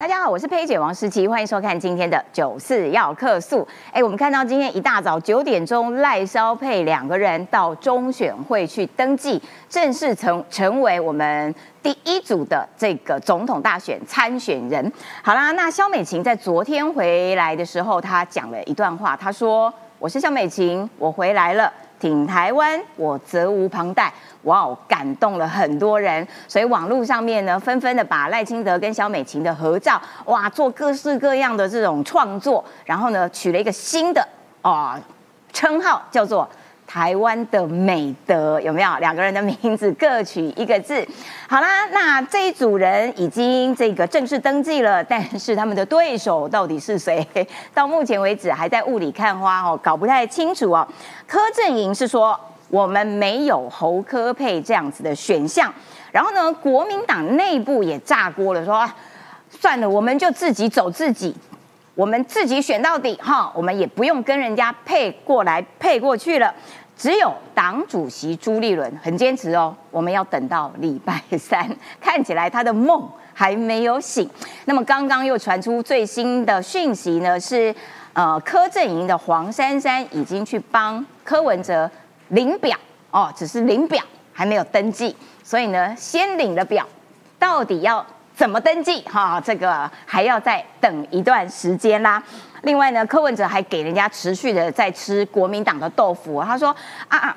大家好，我是佩姐王诗琪，欢迎收看今天的九四要客诉。哎，我们看到今天一大早九点钟，赖萧佩两个人到中选会去登记，正式成成为我们第一组的这个总统大选参选人。好啦，那萧美琴在昨天回来的时候，她讲了一段话，她说：“我是萧美琴，我回来了。”挺台湾，我责无旁贷。哇哦，感动了很多人，所以网络上面呢，纷纷的把赖清德跟萧美琴的合照，哇，做各式各样的这种创作，然后呢，取了一个新的啊称号，叫做。台湾的美德有没有？两个人的名字各取一个字。好啦，那这一组人已经这个正式登记了，但是他们的对手到底是谁？到目前为止还在雾里看花哦，搞不太清楚哦。柯震营是说我们没有侯科配这样子的选项，然后呢，国民党内部也炸锅了，说算了，我们就自己走自己。我们自己选到底哈，我们也不用跟人家配过来配过去了。只有党主席朱立伦很坚持哦，我们要等到礼拜三。看起来他的梦还没有醒。那么刚刚又传出最新的讯息呢，是呃柯震营的黄珊珊已经去帮柯文哲领表哦，只是领表还没有登记，所以呢先领了表，到底要？怎么登记？哈，这个还要再等一段时间啦。另外呢，柯文哲还给人家持续的在吃国民党的豆腐。他说啊啊，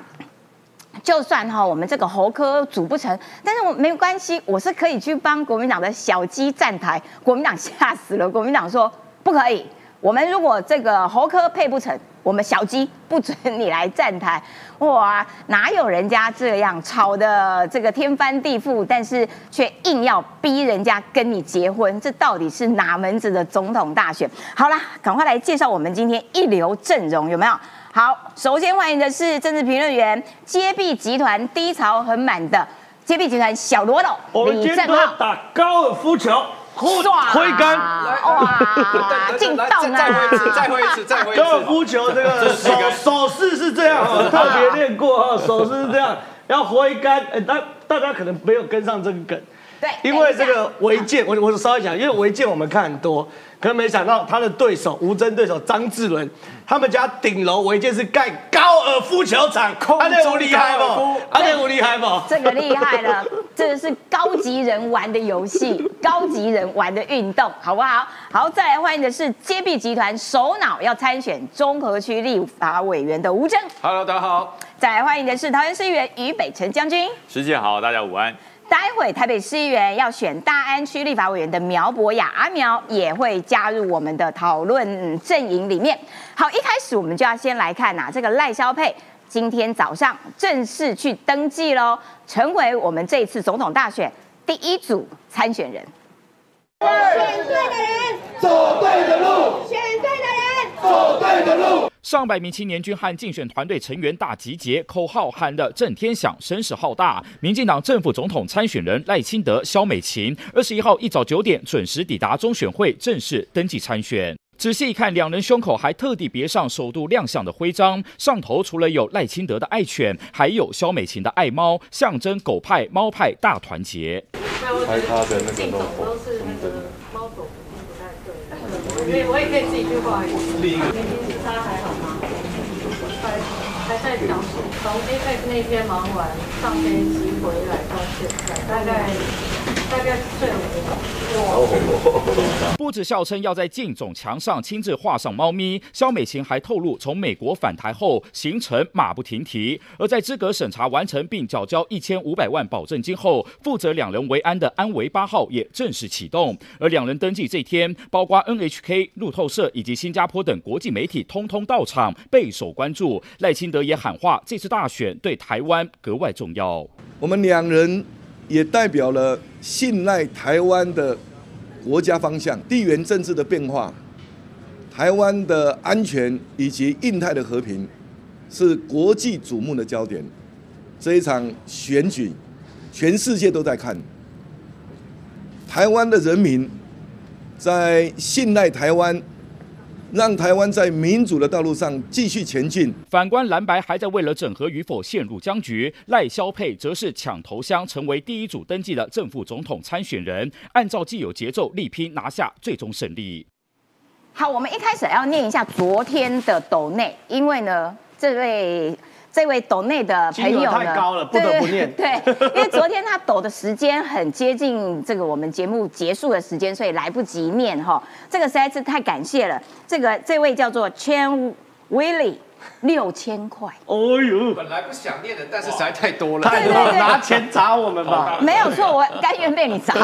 就算哈我们这个侯科组不成，但是我没有关系，我是可以去帮国民党的小鸡站台。国民党吓死了，国民党说不可以。我们如果这个猴科配不成，我们小鸡不准你来站台。哇，哪有人家这样吵的这个天翻地覆，但是却硬要逼人家跟你结婚，这到底是哪门子的总统大选？好啦，赶快来介绍我们今天一流阵容，有没有？好，首先欢迎的是政治评论员，接臂集团低潮很满的接臂集团小罗斗李正浩，打高尔夫球。挥杆，哇！进洞啊！再挥一次，再挥一次，再挥一次。高尔夫球这个手手势是这样，特别练过哈，手势是这样，要挥杆。哎，大大家可能没有跟上这个梗，对，因为这个违建，我我稍微讲，因为违建我们看很多。可没想到他的对手吴征对手张志伦，他们家顶楼违建是盖高尔夫球场，阿内吴厉害不？阿内吴厉害不？这个厉害了，这个是高级人玩的游戏，高级人玩的运动，好不好？好，再来欢迎的是接币集团首脑要参选中和区立法委员的吴征。Hello，大家好。再来欢迎的是桃园市议员于北辰将军。师姐好，大家午安。待会台北市议员要选大安区立法委员的苗博雅阿苗也会加入我们的讨论阵营里面。好，一开始我们就要先来看呐，这个赖萧佩今天早上正式去登记喽，成为我们这次总统大选第一组参选人。选对的人走对的路，选对的人走对的路。上百名青年军和竞选团队成员大集结，口号喊得震天响，声势浩大。民进党政府总统参选人赖清德、萧美琴，二十一号一早九点准时抵达中选会，正式登记参选。仔细一看，两人胸口还特地别上首度亮相的徽章，上头除了有赖清德的爱犬，还有萧美琴的爱猫，象征狗派猫派大团结。拍他的那个 logo，猫狗不太对，可以，我也可以自己去画一个。另一个，他还好吗？还还在调整，从 APEC 那天忙完，上飞机回来到现在，大概不止笑称要在竞总墙上亲自画上猫咪，肖美琴还透露，从美国返台后行程马不停蹄。而在资格审查完成并缴交一千五百万保证金后，负责两人为安的安维八号也正式启动。而两人登记这天，包括 NHK、路透社以及新加坡等国际媒体通通到场，备受关注。赖清德也喊话，这次大选对台湾格外重要。我们两人也代表了信赖台湾的。国家方向、地缘政治的变化、台湾的安全以及印太的和平，是国际瞩目的焦点。这一场选举，全世界都在看。台湾的人民在信赖台湾，让台湾在民主的道路上继续前进。反观蓝白还在为了整合与否陷入僵局，赖萧佩则是抢头香，成为第一组登记的正副总统参选人，按照既有节奏力拼拿下最终胜利。好，我们一开始要念一下昨天的斗内，因为呢，这位。这位抖内的朋友呢，太高了，不得不念。对，因为昨天他抖的时间很接近这个我们节目结束的时间，所以来不及念哈。这个实在是太感谢了。这个这位叫做 Chen Willie。六千块，哦呦，本来不想念的，但是实在太多了，太多了，拿钱砸我们吧。没有错，我甘愿被你砸，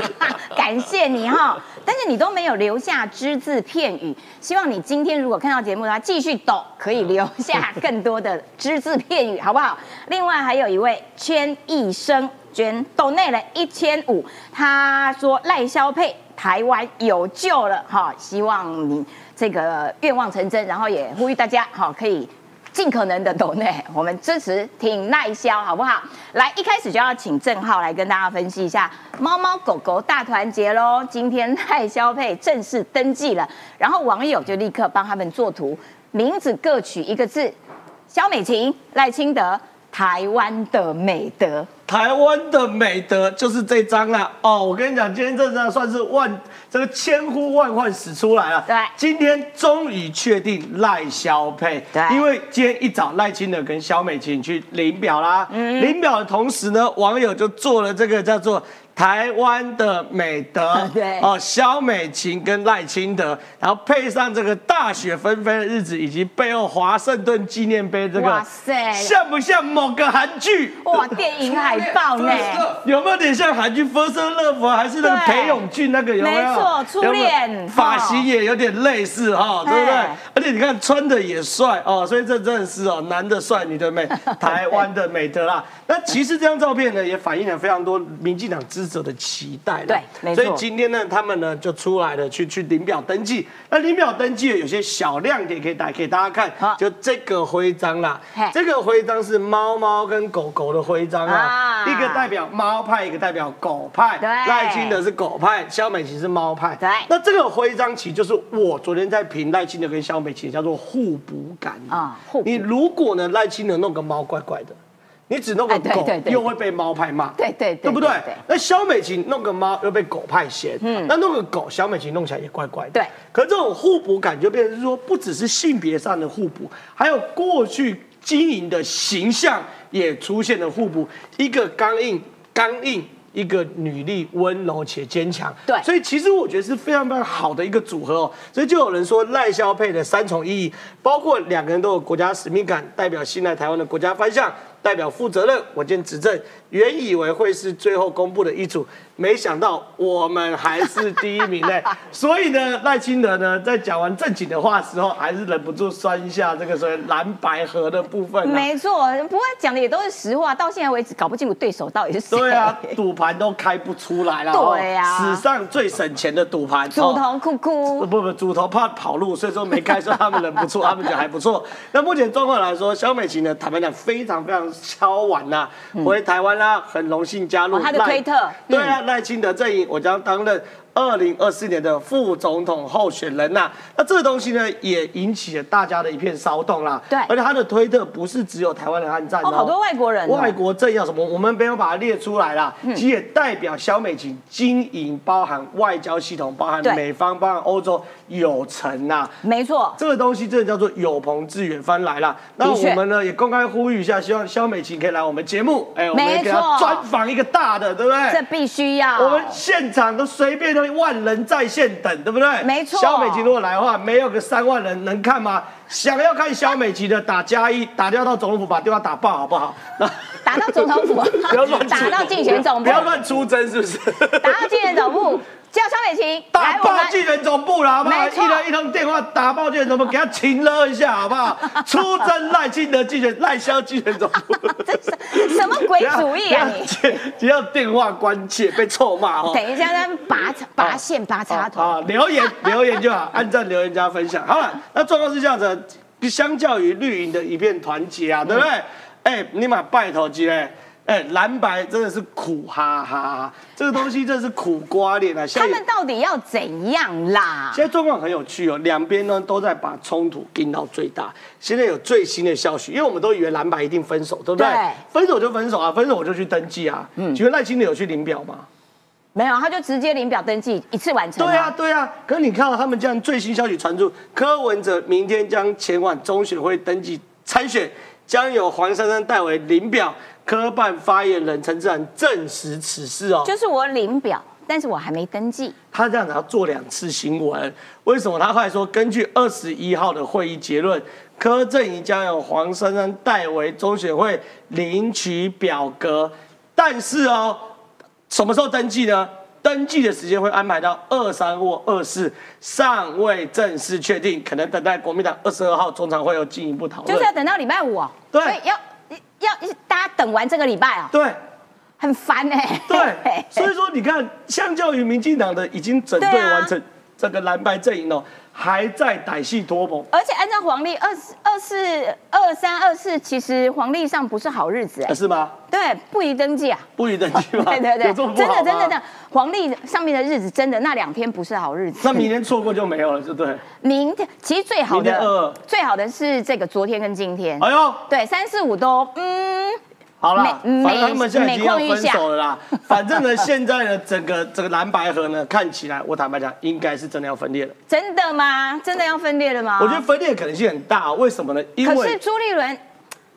感谢你哈。但是你都没有留下只字片语，希望你今天如果看到节目的话，继续抖，可以留下更多的只字片语，好不好？另外还有一位圈一生捐抖内了一千五，他说赖萧佩台湾有救了哈，希望你。这个愿望成真，然后也呼吁大家，好，可以尽可能的抖内，我们支持挺耐销，好不好？来，一开始就要请郑浩来跟大家分析一下猫猫狗狗大团结喽。今天赖消配正式登记了，然后网友就立刻帮他们作图，名字各取一个字：肖美琴、赖清德。台湾的美德，台湾的美德就是这张了哦。我跟你讲，今天这张算是万这个千呼万唤始出来了。对，今天终于确定赖萧配。对，因为今天一早赖清德跟萧美琴去领表啦。嗯，领表的同时呢，网友就做了这个叫做。台湾的美德，对哦，萧美琴跟赖清德，然后配上这个大雪纷飞的日子，以及背后华盛顿纪念碑这个，哇塞，像不像某个韩剧？哇，电影海报呢？有没有点像韩剧《First Love》还是那个裴勇俊那个？有没有？没错，初恋。发型也有点类似哈，对不对？而且你看穿的也帅哦，所以这真的是哦，男的帅，女的美，台湾的美德啦。那其实这张照片呢，也反映了非常多民进党支。者的期待对，没错。所以今天呢，他们呢就出来了，去去领表登记。那领表登记有些小亮点可以带给大家看，就这个徽章啦。这个徽章是猫猫跟狗狗的徽章啊，一个代表猫派，一个代表狗派。赖清德是狗派，肖美琴是猫派。对，那这个徽章其实就是我昨天在评赖清德跟肖美琴叫做互补感啊。你如果呢赖清德弄个猫怪怪的。你只弄个狗，又会被猫派骂，对对对，不对？那肖美琴弄个猫，又被狗派嫌，嗯，那弄个狗，肖美琴弄起来也怪怪的，对。可这种互补感就变成是说，不只是性别上的互补，还有过去经营的形象也出现了互补，一个刚硬刚硬。一个女力温柔且坚强，对，所以其实我觉得是非常非常好的一个组合哦。所以就有人说赖萧配的三重意义，包括两个人都有国家使命感，代表信赖台湾的国家方向，代表负责任稳健执政。原以为会是最后公布的一组。没想到我们还是第一名嘞，所以呢，赖清德呢在讲完正经的话时候，还是忍不住酸一下这个所谓蓝白河的部分。没错，不过讲的也都是实话，到现在为止搞不清楚对手到底是谁。对啊，赌盘都开不出来了。对啊，史上最省钱的赌盘。主头哭哭。不不，主头怕跑路，所以说没开，说他们人不错，他们觉得还不错。那目前状况来说，肖美琴呢，坦白讲非常非常敲碗呐，回台湾啦，很荣幸加入。他的推特。对啊。赖清德阵营，我将担任。二零二四年的副总统候选人呐，那这个东西呢，也引起了大家的一片骚动啦。对，而且他的推特不是只有台湾人按赞哦，好多外国人，外国政要什么，我们没有把它列出来啦。其实也代表肖美琴经营，包含外交系统，包含美方，包含欧洲有成呐。没错，这个东西真的叫做有朋自远方来了。那我们呢，也公开呼吁一下，希望肖美琴可以来我们节目，哎，我们给他专访一个大的，对不对？这必须要。我们现场都随便都。万人在线等，对不对？没错。肖美琪如果来的话，没有个三万人能看吗？想要看肖美琪的，打加一，打掉到总统府，把电话打爆，好不好？打到总统府，不要乱打到竞选总部，不要乱出征，是不是？打到竞选总部。叫肖美琴打爆竞选总部了，好不好？一人一通电话打爆竞选总部，给他请了一下，好不好？出征赖清德竞选赖萧竞选总部，什么鬼主意啊？你只要电话关切被臭骂哦。等一下，那拔拔线拔插头啊！留言 留言就好，按赞留言加分享。好了，那状况是这样子，相较于绿营的一片团结啊，对不对？哎，你妈拜托机嘞。哎，蓝白真的是苦哈哈，这个东西真是苦瓜脸啊！他们到底要怎样啦？现在状况很有趣哦，两边呢都在把冲突盯到最大。现在有最新的消息，因为我们都以为蓝白一定分手，对不对？对分手就分手啊，分手我就去登记啊。嗯，请问赖清德有去领表吗？没有，他就直接领表登记，一次完成。对啊，对啊。可是你看到他们这样最新消息传出，柯文哲明天将前往中选会登记参选，将由黄珊珊代为领表。科办发言人陈志涵证实此事哦，就是我领表，但是我还没登记。他这样子要做两次新闻，为什么？他后来说，根据二十一号的会议结论，柯震宇将由黄珊珊代为中选会领取表格，但是哦。什么时候登记呢？登记的时间会安排到二三或二四，尚未正式确定，可能等待国民党二十二号中常会有进一步讨论。就是要等到礼拜五哦。对，要要大家等完这个礼拜啊。对，很烦哎。对，所以说你看，相较于民进党的已经整队完成这个蓝白阵营哦。还在歹戏拖棚，而且按照黄历二四二四二三二四，其实黄历上不是好日子，哎是吗？对，不宜登记啊，不宜登记吗？对对对，真的真的的，黄历上面的日子真的那两天不是好日子，那明天错过就没有了，对不对？明天其实最好的，最好的是这个昨天跟今天，哎呦，对，三四五都嗯。好了，反正他们现在已经要分手了啦。反正呢，现在呢，整个这个蓝白河呢，看起来我坦白讲，应该是真的要分裂了。真的吗？真的要分裂了吗？我觉得分裂的可能性很大，为什么呢？因为可是朱立伦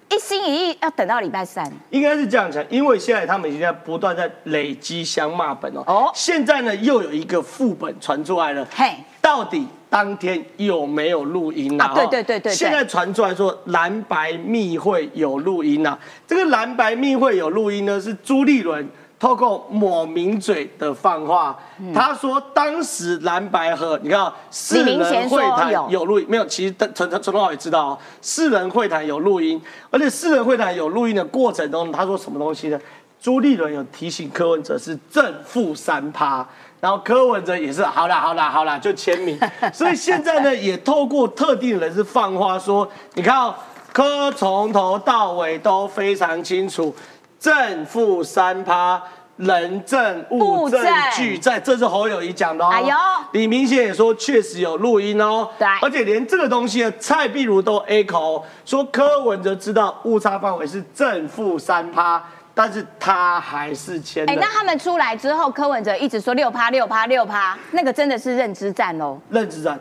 一心一意要等到礼拜三，应该是这样讲，因为现在他们已经在不断在累积相骂本哦。哦，现在呢，又有一个副本传出来了。嘿，到底？当天有没有录音啊？对对对对。现在传出来说蓝白密会有录音啊。这个蓝白密会有录音呢，是朱立伦透过抹名嘴的放话，他说当时蓝白和你看四人会谈有录音没有？其实陈陈陈东豪也知道哦，四人会谈有录音，而且四人会谈有录音的过程中，他说什么东西呢？朱立伦有提醒柯文哲是正负三趴。然后柯文哲也是好啦好啦好啦就签名，所以现在呢也透过特定人士放话说，你看哦柯从头到尾都非常清楚，正负三趴，人证物证俱在，这是侯友谊讲的哦。哎呦，李明贤也说确实有录音哦。对，而且连这个东西呢，蔡壁如都 A 口说柯文哲知道误差范围是正负三趴。但是他还是签。哎，那他们出来之后，柯文哲一直说六趴六趴六趴，那个真的是认知战喽？认知战，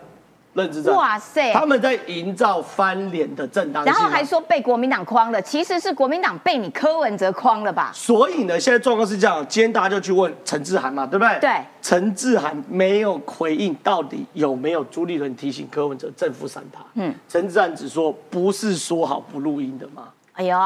认知战。哇塞！他们在营造翻脸的正当性。然后还说被国民党框了，其实是国民党被你柯文哲框了吧？所以呢，现在状况是这样，今天大家就去问陈志涵嘛，对不对？对。陈志涵没有回应，到底有没有朱立伦提醒柯文哲正负三趴？嗯。陈志涵只说不是说好不录音的吗？哎呦。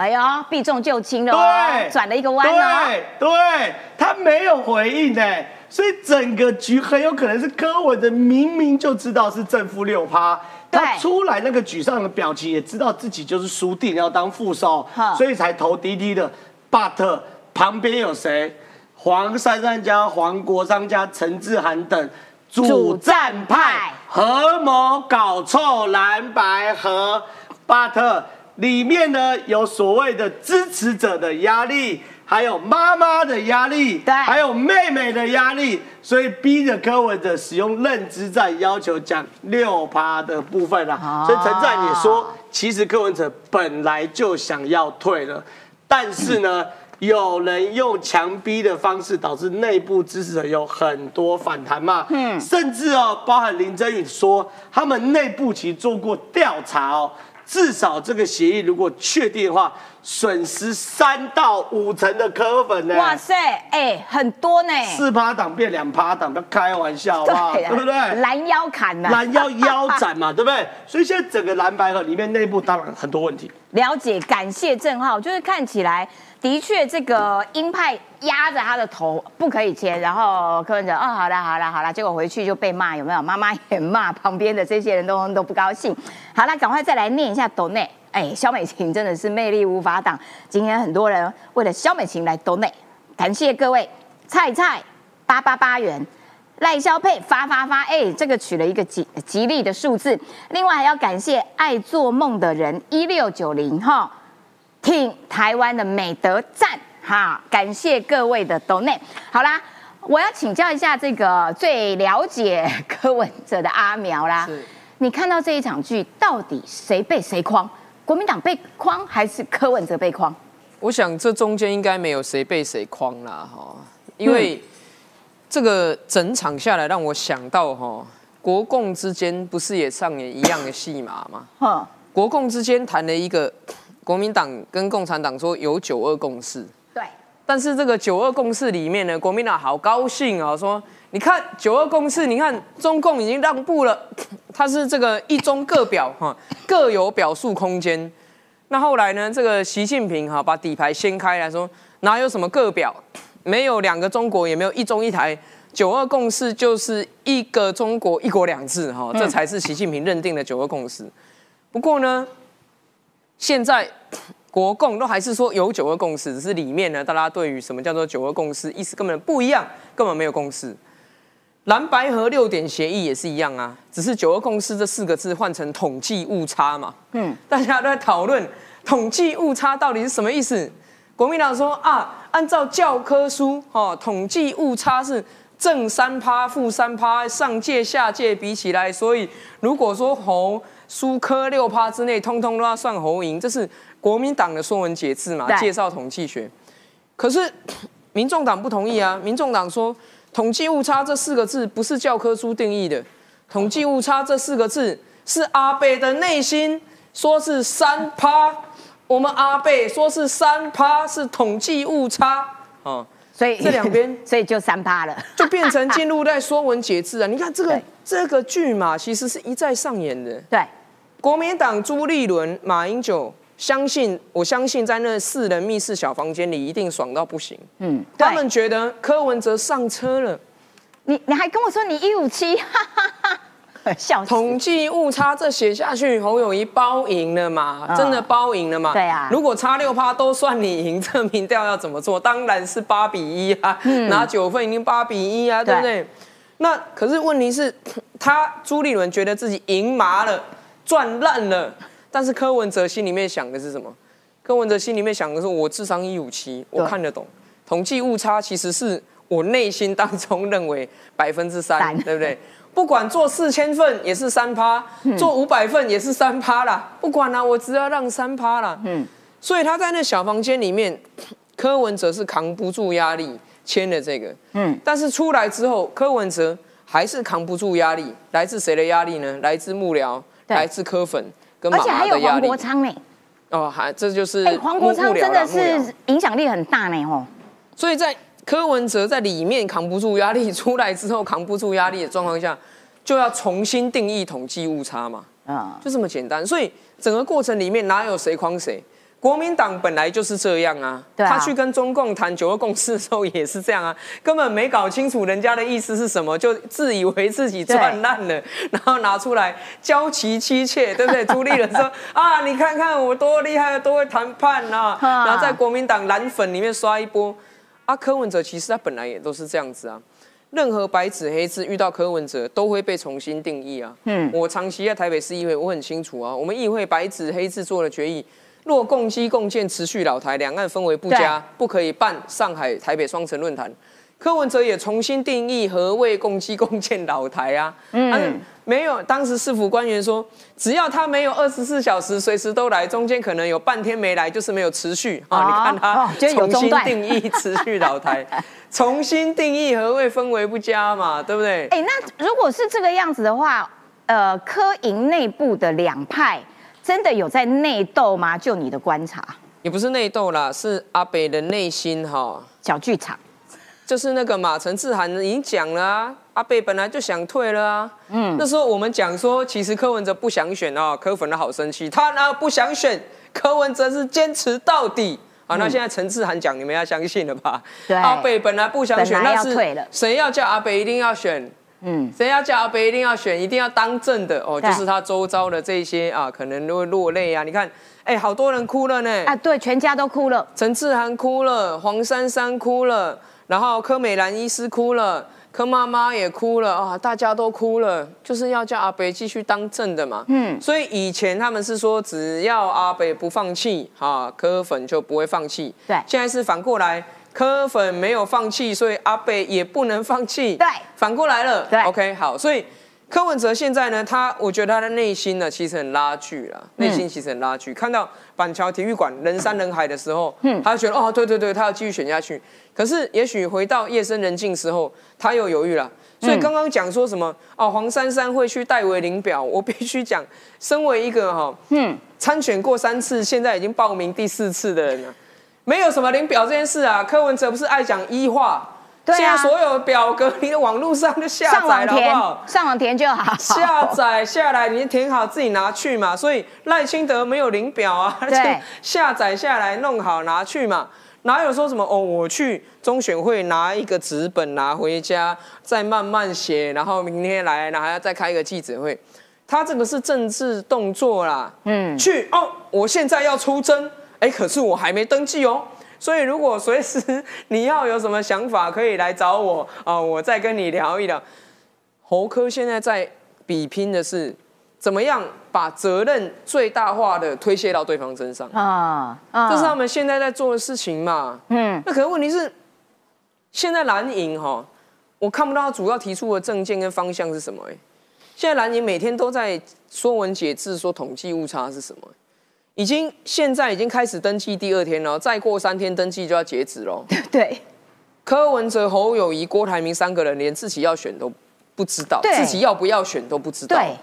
哎呦，避重就轻了哦，转了一个弯哦。对，对他没有回应呢，所以整个局很有可能是柯文哲明明就知道是正负六趴，他出来那个沮丧的表情，也知道自己就是输定要当副手，所以才投滴滴的。But 旁边有谁？黄珊珊加黄国昌加陈志涵等主战派合谋搞臭蓝白和 But。里面呢有所谓的支持者的压力，还有妈妈的压力，对，还有妹妹的压力，所以逼着柯文哲使用认知战，要求讲六趴的部分啦。所以陈战也说，其实柯文哲本来就想要退了，但是呢，有人用强逼的方式，导致内部支持者有很多反弹嘛。嗯，甚至哦，包含林真宇说，他们内部其实做过调查哦。至少这个协议如果确定的话，损失三到五成的科粉呢？哇塞，哎，很多呢。四趴党变两趴党，不开玩笑吧？对不对？拦腰砍呐，拦腰腰斩嘛，对不对？所以现在整个蓝白河里面内部当然很多问题。了解，感谢郑浩，就是看起来。的确，这个鹰派压着他的头不可以签，然后柯文哲哦，好了好了好了，结果回去就被骂，有没有？妈妈也骂，旁边的这些人都都不高兴。好了，赶快再来念一下抖内。哎，肖美琴真的是魅力无法挡。今天很多人为了肖美琴来抖内，感谢各位。菜菜八八八元，赖肖佩发发发，哎，这个取了一个吉吉利的数字。另外还要感谢爱做梦的人一六九零哈。挺台湾的美德赞哈，感谢各位的 donate。好啦，我要请教一下这个最了解柯文哲的阿苗啦。你看到这一场剧，到底谁被谁框？国民党被框还是柯文哲被框？我想这中间应该没有谁被谁框啦，哈，因为这个整场下来让我想到哈，国共之间不是也上演一样的戏码吗？哈，国共之间谈了一个。国民党跟共产党说有九二共识，对。但是这个九二共识里面呢，国民党好高兴啊，说你看九二共识，你看中共已经让步了，它是这个一中各表哈，各有表述空间。那后来呢，这个习近平哈把底牌掀开来说，哪有什么各表，没有两个中国，也没有一中一台，九二共识就是一个中国一国两制哈，这才是习近平认定的九二共识。不过呢。现在 国共都还是说有九二共识，只是里面呢，大家对于什么叫做九二共识意思根本不一样，根本没有共识。蓝白和六点协议也是一样啊，只是九二共识这四个字换成统计误差嘛。嗯，大家都在讨论统计误差到底是什么意思。国民党说啊，按照教科书哦，统计误差是正三趴、负三趴，上届下届比起来，所以如果说红。苏科六趴之内，通通都要算侯赢，这是国民党的说文解字嘛？介绍统计学。可是民众党不同意啊！民众党说，统计误差这四个字不是教科书定义的，统计误差这四个字是阿贝的内心说是三趴，我们阿贝说是三趴是统计误差。哦，所以这两边 所以就三趴了，就变成进入在说文解字啊！你看这个这个剧嘛，其实是一再上演的，对。国民党朱立伦、马英九，相信我相信在那四人密室小房间里一定爽到不行。嗯，他们觉得柯文哲上车了，你你还跟我说你一五七，哈哈哈笑统计误差这写下去，侯友谊包赢了嘛？真的包赢了嘛？对啊。如果差六趴都算你赢，这民调要怎么做？当然是八比一啊，拿九分已经八比一啊，对不对？那可是问题是，他朱立伦觉得自己赢麻了。赚烂了，但是柯文哲心里面想的是什么？柯文哲心里面想的是，我智商一五七，我看得懂。统计误差其实是我内心当中认为百分之三，对不对？不管做四千份也是三趴，做五百份也是三趴啦。不管啦，我只要让三趴啦。嗯，所以他在那小房间里面，柯文哲是扛不住压力签了这个。嗯，但是出来之后，柯文哲还是扛不住压力，来自谁的压力呢？来自幕僚。来自柯粉跟而且还有黄国昌呢。哦，还这就是哎，黄国昌真的是影响力很大呢哦。所以在柯文哲在里面扛不住压力，出来之后扛不住压力的状况下，就要重新定义统计误差嘛。啊，就这么简单。所以整个过程里面哪有谁框谁？国民党本来就是这样啊，他去跟中共谈九二共识的时候也是这样啊，根本没搞清楚人家的意思是什么，就自以为自己赚烂了，然后拿出来娇妻妻妾，对不对？朱立伦说啊，你看看我多厉害，多会谈判啊，然后在国民党蓝粉里面刷一波。啊，柯文哲其实他本来也都是这样子啊，任何白纸黑字遇到柯文哲都会被重新定义啊。嗯，我长期在台北市议会，我很清楚啊，我们议会白纸黑字做了决议。若共机共建持续老台，两岸氛围不佳，不可以办上海、台北双城论坛。柯文哲也重新定义何谓共机共建老台啊？嗯，没有，当时市府官员说，只要他没有二十四小时随时都来，中间可能有半天没来，就是没有持续啊。你看他重新定义持续老台，重新定义何谓氛围不佳嘛？对不对？哎，那如果是这个样子的话，呃，柯营内部的两派。真的有在内斗吗？就你的观察，也不是内斗啦，是阿北的内心哈。小剧场，就是那个马陈志涵已经讲了啊，阿北本来就想退了啊，嗯，那时候我们讲说，其实柯文哲不想选啊，柯粉的好生气，他呢不想选，柯文哲是坚持到底。啊，那现在陈志涵讲，你们要相信了吧？对，阿北本来不想选，那是谁要叫阿北一定要选？嗯，谁要叫阿北一定要选，一定要当正的哦，就是他周遭的这些啊，可能都会落泪啊。你看，哎，好多人哭了呢。啊，对，全家都哭了。陈志涵哭了，黄珊珊哭了，然后柯美兰医师哭了，柯妈妈也哭了啊，大家都哭了，就是要叫阿北继续当正的嘛。嗯，所以以前他们是说，只要阿北不放弃，哈，柯粉就不会放弃。对，现在是反过来，柯粉没有放弃，所以阿北也不能放弃。对，反过来了。对，OK，好，所以。柯文哲现在呢，他我觉得他的内心呢，其实很拉锯了，内心其实很拉锯。看到板桥体育馆人山人海的时候，嗯，他觉得哦，对对对，他要继续选下去。可是也许回到夜深人静时候，他又犹豫了。所以刚刚讲说什么哦，黄珊珊会去戴维林表，我必须讲，身为一个哈，嗯，参选过三次，现在已经报名第四次的人了，没有什么领表这件事啊。柯文哲不是爱讲医化。现在所有表格，你的网络上就下载了，好不好？上网填就好。下载下来，你填好自己拿去嘛。所以赖清德没有领表啊，而且下载下来弄好拿去嘛。哪有说什么哦？我去中选会拿一个纸本拿回家，再慢慢写，然后明天来，然后还要再开一个记者会。他这个是政治动作啦。嗯。去哦，我现在要出征，哎，可是我还没登记哦。所以，如果随时你要有什么想法，可以来找我啊，我再跟你聊一聊。侯科现在在比拼的是，怎么样把责任最大化的推卸到对方身上啊？这是他们现在在做的事情嘛？嗯。那可是问题是，现在蓝营哈，我看不到他主要提出的政见跟方向是什么？哎，现在蓝营每天都在说文解字，说统计误差是什么？已经现在已经开始登记第二天了，再过三天登记就要截止了。对，柯文哲、侯友谊、郭台铭三个人连自己要选都不知道，自己要不要选都不知道。对，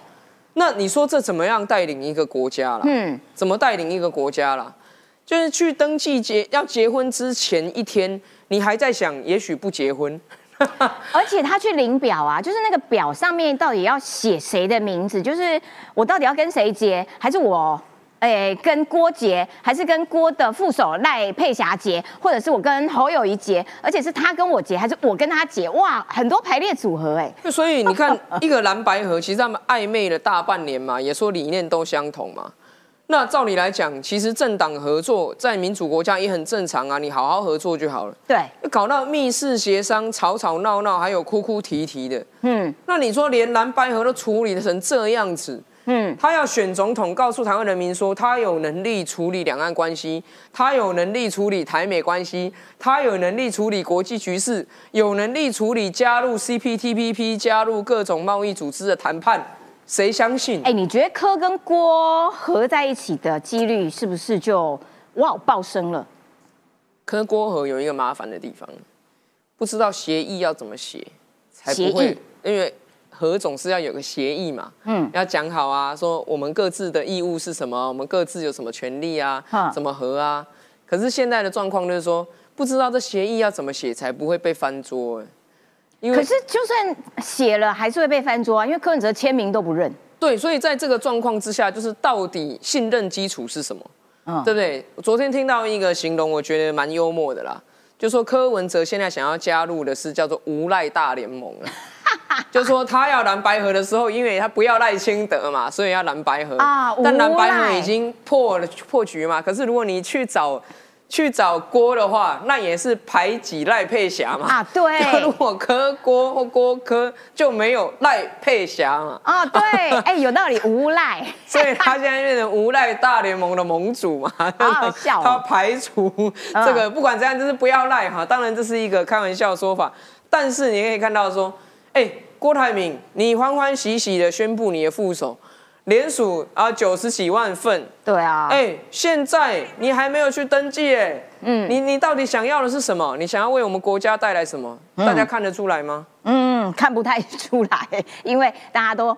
那你说这怎么样带领一个国家了？嗯，怎么带领一个国家了？就是去登记结要结婚之前一天，你还在想，也许不结婚。而且他去领表啊，就是那个表上面到底要写谁的名字？就是我到底要跟谁结，还是我？哎，跟郭杰，还是跟郭的副手赖佩霞结，或者是我跟侯友谊结，而且是他跟我结，还是我跟他结？哇，很多排列组合哎。所以你看，一个蓝白河，其实他们暧昧了大半年嘛，也说理念都相同嘛。那照理来讲，其实政党合作在民主国家也很正常啊，你好好合作就好了。对，搞到密室协商、吵吵闹闹，还有哭哭啼啼的。嗯，那你说连蓝白河都处理成这样子？嗯，他要选总统，告诉台湾人民说，他有能力处理两岸关系，他有能力处理台美关系，他有能力处理国际局势，有能力处理加入 CPTPP、加入各种贸易组织的谈判，谁相信？哎，你觉得柯跟郭合在一起的几率是不是就哇爆升了？柯郭合有一个麻烦的地方，不知道协议要怎么写才不会，因为。何总是要有个协议嘛？嗯，要讲好啊，说我们各自的义务是什么，我们各自有什么权利啊？怎么和啊？可是现在的状况就是说，不知道这协议要怎么写才不会被翻桌。因为可是就算写了，还是会被翻桌啊，因为柯文哲签名都不认。对，所以在这个状况之下，就是到底信任基础是什么？嗯，对不对？昨天听到一个形容，我觉得蛮幽默的啦，就说柯文哲现在想要加入的是叫做无赖大联盟了。就说他要蓝白河的时候，因为他不要赖清德嘛，所以要蓝白河啊。但蓝白河已经破了破局嘛。可是如果你去找去找郭的话，那也是排挤赖佩霞嘛。啊，对。如果柯郭或郭柯就没有赖佩霞嘛。啊，对。哎，有道理，无赖。所以他现在变成无赖大联盟的盟主嘛。好笑。他排除这个，不管怎样，就是不要赖哈。当然这是一个开玩笑说法，但是你可以看到说。哎，郭台铭，你欢欢喜喜的宣布你的副手连署啊九十几万份，对啊，哎，现在你还没有去登记，哎，嗯，你你到底想要的是什么？你想要为我们国家带来什么？大家看得出来吗？嗯，看不太出来，因为大家都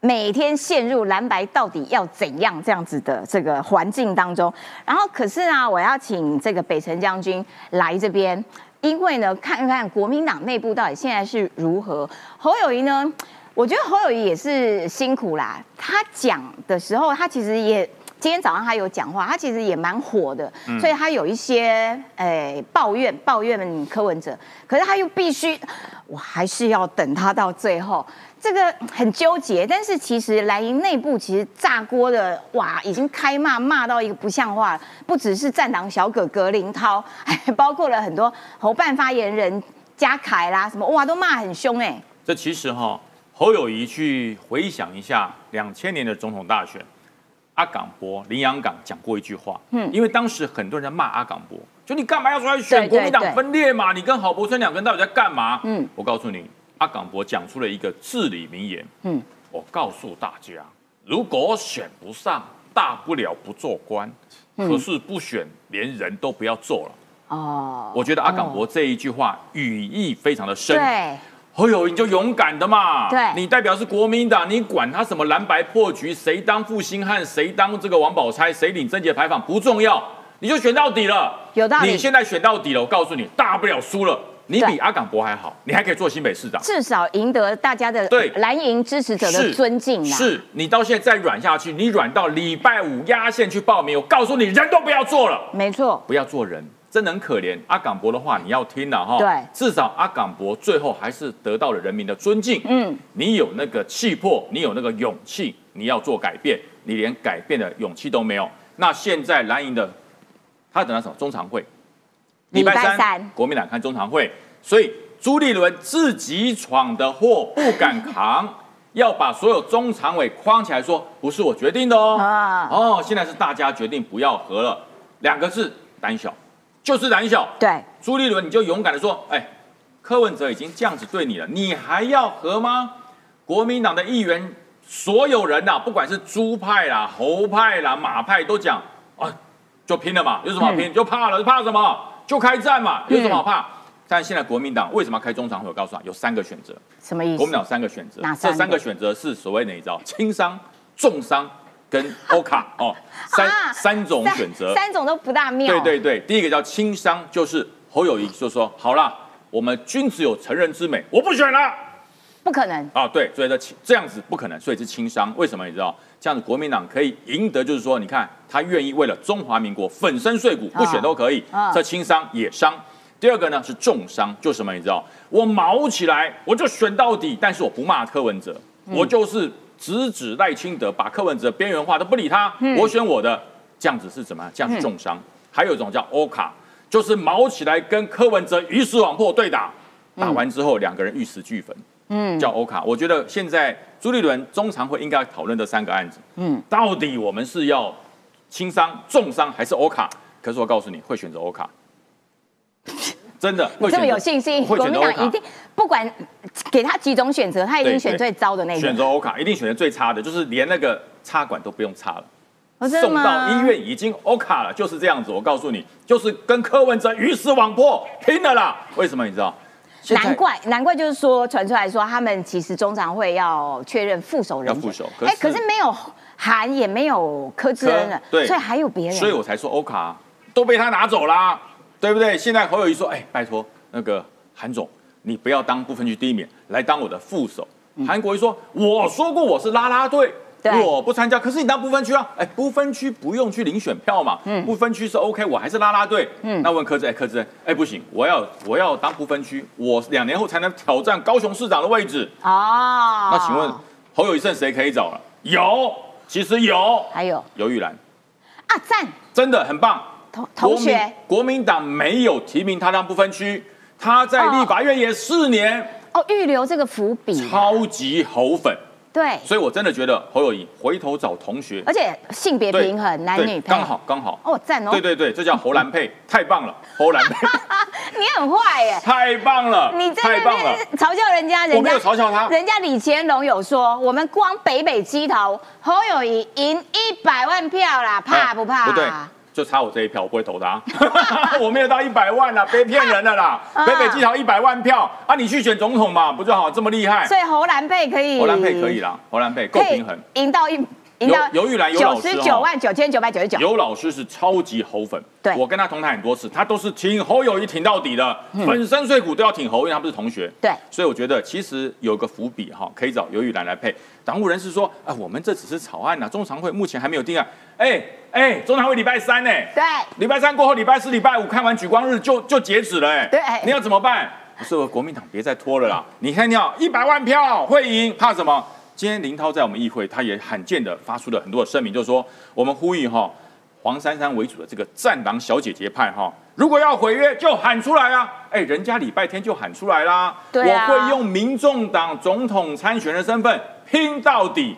每天陷入蓝白到底要怎样这样子的这个环境当中。然后，可是呢，我要请这个北辰将军来这边。因为呢，看看国民党内部到底现在是如何。侯友谊呢，我觉得侯友谊也是辛苦啦。他讲的时候，他其实也今天早上他有讲话，他其实也蛮火的，所以他有一些诶抱怨抱怨柯文哲，可是他又必须，我还是要等他到最后。这个很纠结，但是其实蓝营内部其实炸锅的哇，已经开骂骂到一个不像话，不只是战党小哥格林涛，还包括了很多侯办发言人嘉凯啦什么，哇，都骂很凶哎。这其实哈，侯友谊去回想一下两千年的总统大选，阿港博林洋港讲过一句话，嗯，因为当时很多人在骂阿港博，就你干嘛要出来选国民党分裂嘛？你跟郝柏村两个人到底在干嘛？嗯，我告诉你，阿港博讲出了一个至理名言，嗯，我告诉大家，如果选不上，大不了不做官，可是不选，连人都不要做了。哦，我觉得阿港博这一句话语义非常的深。对。哎呦你就勇敢的嘛，对，你代表是国民党，你管他什么蓝白破局，谁当负心汉，谁当这个王宝钗，谁领贞节牌坊不重要，你就选到底了。有道理。你现在选到底了，我告诉你，大不了输了，你比阿港博还好，你还可以做新北市长，至少赢得大家的对蓝营支持者的尊敬啊。是你到现在再软下去，你软到礼拜五压线去报名，我告诉你，人都不要做了。没错，不要做人。真的很可怜，阿港博的话你要听了哈。对，至少阿港博最后还是得到了人民的尊敬。嗯，你有那个气魄，你有那个勇气，你要做改变，你连改变的勇气都没有。那现在蓝营的，他等到什么？中常会，礼拜三，国民党看中常会，所以朱立伦自己闯的祸不敢扛，要把所有中常委框起来，说不是我决定的哦。啊，哦，现在是大家决定不要和了，两个字，胆小。就是胆小，对朱立伦，你就勇敢的说，哎，柯文哲已经这样子对你了，你还要和吗？国民党的议员，所有人呐，不管是猪派啦、猴派啦、马派，都讲啊，就拼了嘛，有什么好拼？就怕了，怕什么？就开战嘛，有什么好怕？但现在国民党为什么要开中常会？我告诉你，有三个选择，什么意思？国民党三个选择，这三个选择是所谓哪一招？轻伤、重伤。跟欧卡 哦，三三种选择，三种都不大妙。对对对，第一个叫轻伤，就是侯友谊就说好了，我们君子有成人之美，我不选了，不可能啊。对，所以这这样子不可能，所以是轻伤。为什么你知道？这样子国民党可以赢得，就是说，你看他愿意为了中华民国粉身碎骨，不选都可以。这轻伤也伤。第二个呢是重伤，就什么你知道？我毛起来，我就选到底，但是我不骂柯文哲，我就是。直指赖清德，把柯文哲边缘化，都不理他。我选我的，这样子是怎么样？这样是重伤。还有一种叫欧卡，就是毛起来跟柯文哲鱼死网破对打，打完之后两个人玉石俱焚。嗯，叫欧卡。我觉得现在朱立伦中常会应该讨论这三个案子。嗯，到底我们是要轻伤、重伤还是欧卡？可是我告诉你会选择欧卡。真的，你这么有信心？国民党一定不管给他几种选择，他一定选最糟的那个。选择欧卡，一定选择最差的，就是连那个插管都不用插了，送到医院已经欧卡了，就是这样子。我告诉你，就是跟柯文哲鱼死网破拼了啦！为什么你知道？难怪，难怪就是说传出来说他们其实中常会要确认副手人，要副手。哎，可是没有韩，也没有柯志恩了，对，所以还有别人，所以我才说欧卡都被他拿走啦。对不对？现在侯友谊说：“哎，拜托那个韩总，你不要当不分区第一名，来当我的副手。”韩国瑜说：“我说过我是拉拉队，我不参加。可是你当不分区啊？哎，不分区不用去领选票嘛。嗯，不分区是 OK，我还是拉拉队。嗯，那问柯志，哎，柯志，哎，不行，我要我要当不分区，我两年后才能挑战高雄市长的位置。哦，那请问侯友谊剩谁可以找了？有，其实有，还有尤玉兰啊，赞，真的很棒。”同同学，国民党没有提名他当不分区，他在立法院也四年哦，预留这个伏笔，超级猴粉。对，所以我真的觉得侯友谊回头找同学，而且性别平衡，男女刚好刚好。哦，赞哦，对对对，这叫侯兰配，太棒了，侯兰配，你很坏耶，太棒了，你太棒了，嘲笑人家，我没有嘲笑他，人家李乾隆有说，我们光北北基头，侯友谊赢一百万票啦，怕不怕？不对。就差我这一票，我不会投他。我没有到一百万啦，别骗人了啦。北北基桃一百万票啊，你去选总统嘛，不就好？这么厉害。所以侯兰佩可以，侯兰佩可以啦，侯兰佩够平衡，赢到一。尤尤玉兰有老师九十九万九千九百九十九。尤老师是超级猴粉，对我跟他同台很多次，他都是挺侯友谊挺到底的，粉身碎骨都要挺侯，因为他不是同学。对，所以我觉得其实有个伏笔哈，可以找尤玉兰来配。党务人士说啊，我们这只是草案呐，中常会目前还没有定案。哎哎，中常会礼拜三呢？对，礼拜三过后，礼拜四、礼拜五看完举光日就就截止了哎。对，你要怎么办？不是国民党别再拖了啦！你看，你好，一百万票会赢，怕什么？今天林涛在我们议会，他也罕见的发出了很多的声明，就是说我们呼吁哈，黄珊珊为主的这个战狼小姐姐派哈，如果要毁约就喊出来啊！哎，人家礼拜天就喊出来啦，对啊我会用民众党总统参选的身份拼到底。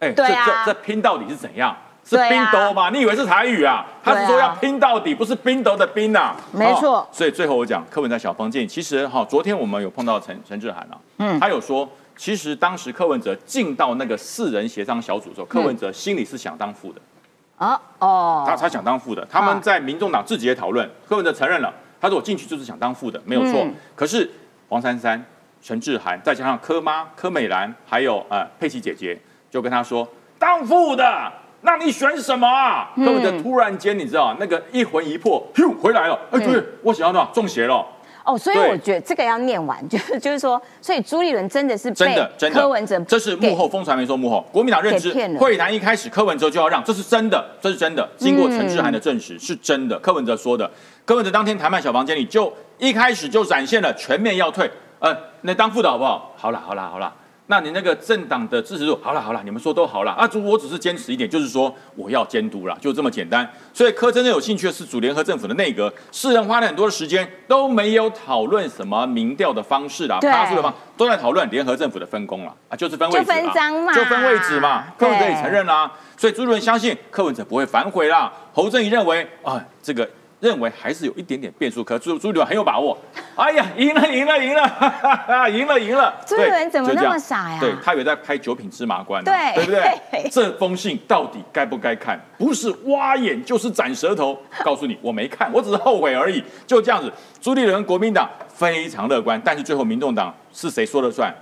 哎，对啊这这这拼到底是怎样？是冰斗吗？你以为是台语啊？他是说要拼到底，不是冰斗的冰呐。没错哦所以最后我讲柯文哲小方建议，其实哈，昨天我们有碰到陈陈志涵啊，嗯他有说，其实当时柯文哲进到那个四人协商小组的时候，柯文哲心里是想当副的。哦哦，他他想当副的，他们在民众党自己也讨论，柯文哲承认了，他说我进去就是想当副的，没有错。嗯。可是黄珊珊、陈志涵，再加上柯妈、柯美兰，还有呃佩奇姐姐，就跟他说当副的，那你选什么啊？嗯。柯文哲突然间你知道那个一魂一魄，咻回来了，哎，对我想要那中邪了。哦，所以我觉得这个要念完，就是就是说，所以朱立伦真的是真被的真的，柯文哲这是幕后风传媒说幕后，国民党认知会谈一开始柯文哲就要让，这是真的，这是真的，经过陈志涵的证嗯实、是真的，柯文哲说的。柯文哲当天谈判小房间里就一开始就展现了全面要退，呃，那当副的好不好？好啦好啦好啦。那你那个政党的支持度，好了好了，你们说都好了啊，主我只是坚持一点，就是说我要监督啦，就这么简单。所以柯真正有兴趣的是主联合政府的内阁，世人花了很多的时间都没有讨论什么民调的方式啦，对趴数的方都在讨论联合政府的分工了，啊，就是分位置啦就分嘛就分位置嘛，柯文哲也承认啦，所以朱立伦相信柯文哲不会反悔啦。侯正仪认为啊，这个认为还是有一点点变数，可朱朱立伦很有把握。哎呀，赢了赢了赢了，哈哈哈赢了 赢了。朱立伦怎么那么傻呀对他有在拍九品芝麻官呢，对对不对？这封信到底该不该看？不是挖眼就是斩舌头。告诉你，我没看，我只是后悔而已。就这样子，朱立伦国民党非常乐观，但是最后民众党是谁说了算？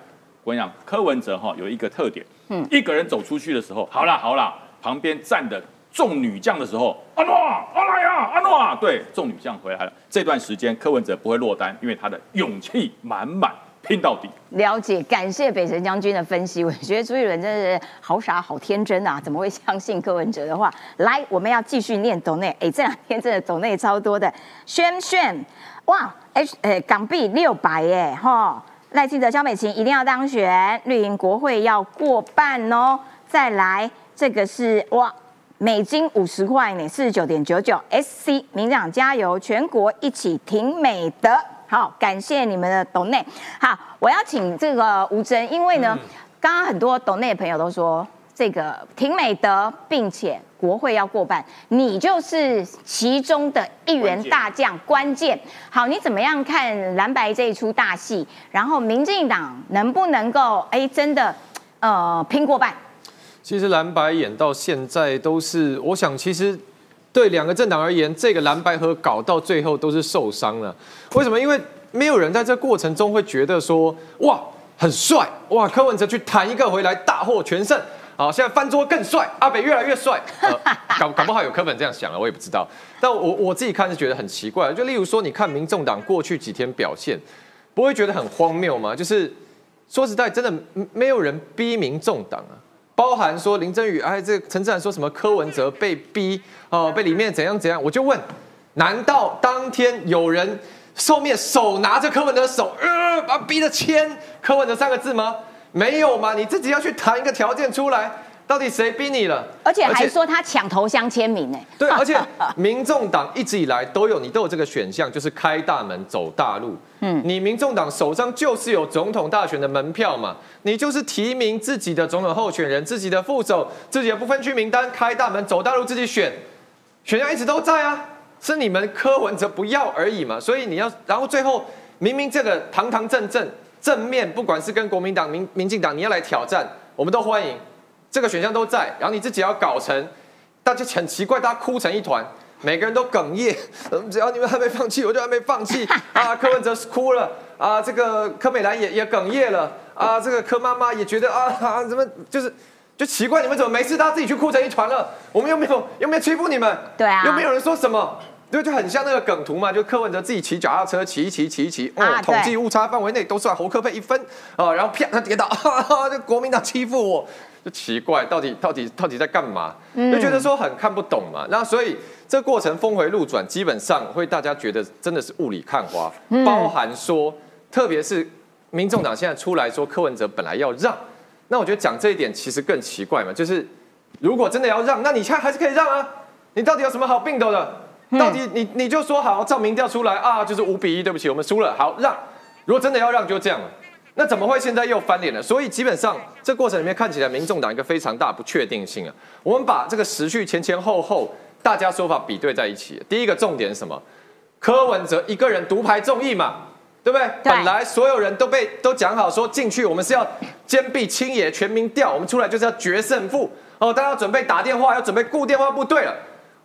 我跟你讲，柯文哲哈有一个特点，嗯一个人走出去的时候，好啦好啦，旁边站的众女将的时候，阿诺阿来呀阿诺啊，对，众女将回来了。这段时间柯文哲不会落单，因为他的勇气满满，拼到底。了解，感谢北辰将军的分析。我觉得朱一伦真的是好傻好天真啊，怎么会相信柯文哲的话？来，我们要继续念抖内，哎，这两天真的抖内超多的。轩轩，哇，H 呃港币六百耶，哈，赖清德、萧美琴一定要当选，绿营国会要过半哦。再来，这个是哇。美金五十块呢，四十九点九九。SC 民长加油，全国一起挺美德。好，感谢你们的董内。好，我要请这个吴真，因为呢，刚刚很多董内的朋友都说这个挺美德，并且国会要过半，你就是其中的一员大将，关键。好，你怎么样看蓝白这一出大戏？然后民进党能不能够哎真的呃拼过半？其实蓝白演到现在都是，我想其实对两个政党而言，这个蓝白合搞到最后都是受伤了。为什么？因为没有人在这过程中会觉得说，哇，很帅，哇，柯文哲去谈一个回来大获全胜，好，现在翻桌更帅，阿北越来越帅，呃、搞搞不好有柯粉这样想了，我也不知道。但我我自己看是觉得很奇怪，就例如说，你看民众党过去几天表现，不会觉得很荒谬吗？就是说实在，真的没有人逼民众党啊。包含说林正宇，哎，这陈志涵说什么柯文哲被逼哦，被里面怎样怎样，我就问，难道当天有人后面手拿着柯文哲的手，呃，把他逼着签柯文哲三个字吗？没有嘛，你自己要去谈一个条件出来，到底谁逼你了？而且还说他抢头香签名呢。对，而且民众党一直以来都有，你都有这个选项，就是开大门走大路。嗯，你民众党手上就是有总统大选的门票嘛，你就是提名自己的总统候选人、自己的副手、自己的不分区名单，开大门走大路自己选，选项一直都在啊，是你们柯文哲不要而已嘛。所以你要，然后最后明明这个堂堂正正正面，不管是跟国民党、民民进党，你要来挑战，我们都欢迎。这个选项都在，然后你自己要搞成，大家很奇怪，大家哭成一团，每个人都哽咽。嗯，只要你们还没放弃，我就还没放弃 啊！柯文哲哭了啊，这个柯美兰也也哽咽了啊，这个柯妈妈也觉得啊啊，怎么就是就奇怪，你们怎么没事，大家自己去哭成一团了？我们又没有又没有欺负你们，对啊又没有人说什么。对，就很像那个梗图嘛，就柯文哲自己骑脚踏车骑一骑骑一骑，哦，啊统计误差范围内都算侯科配一分啊，然后啪他跌倒，哈 哈，这国民党欺负我，就奇怪，到底到底到底在干嘛？嗯就觉得说很看不懂嘛。那所以这过程峰回路转，基本上会大家觉得真的是雾里看花，嗯包含说，特别是民众党现在出来说柯文哲本来要让，那我觉得讲这一点其实更奇怪嘛，就是如果真的要让，那你现在还是可以让啊。你到底有什么好病斗的？到底你你就说好，照民调出来啊，就是五比一，对不起，我们输了，好让。如果真的要让，就这样了。那怎么会现在又翻脸了？所以基本上这过程里面看起来，民众党一个非常大不确定性啊。我们把这个时序前前后后大家说法比对在一起。第一个重点是什么？柯文哲一个人独排众议嘛，对不对？本来所有人都被都讲好说进去，我们是要坚壁清野，全民调，我们出来就是要决胜负哦。大家要准备打电话，要准备固电话部队了。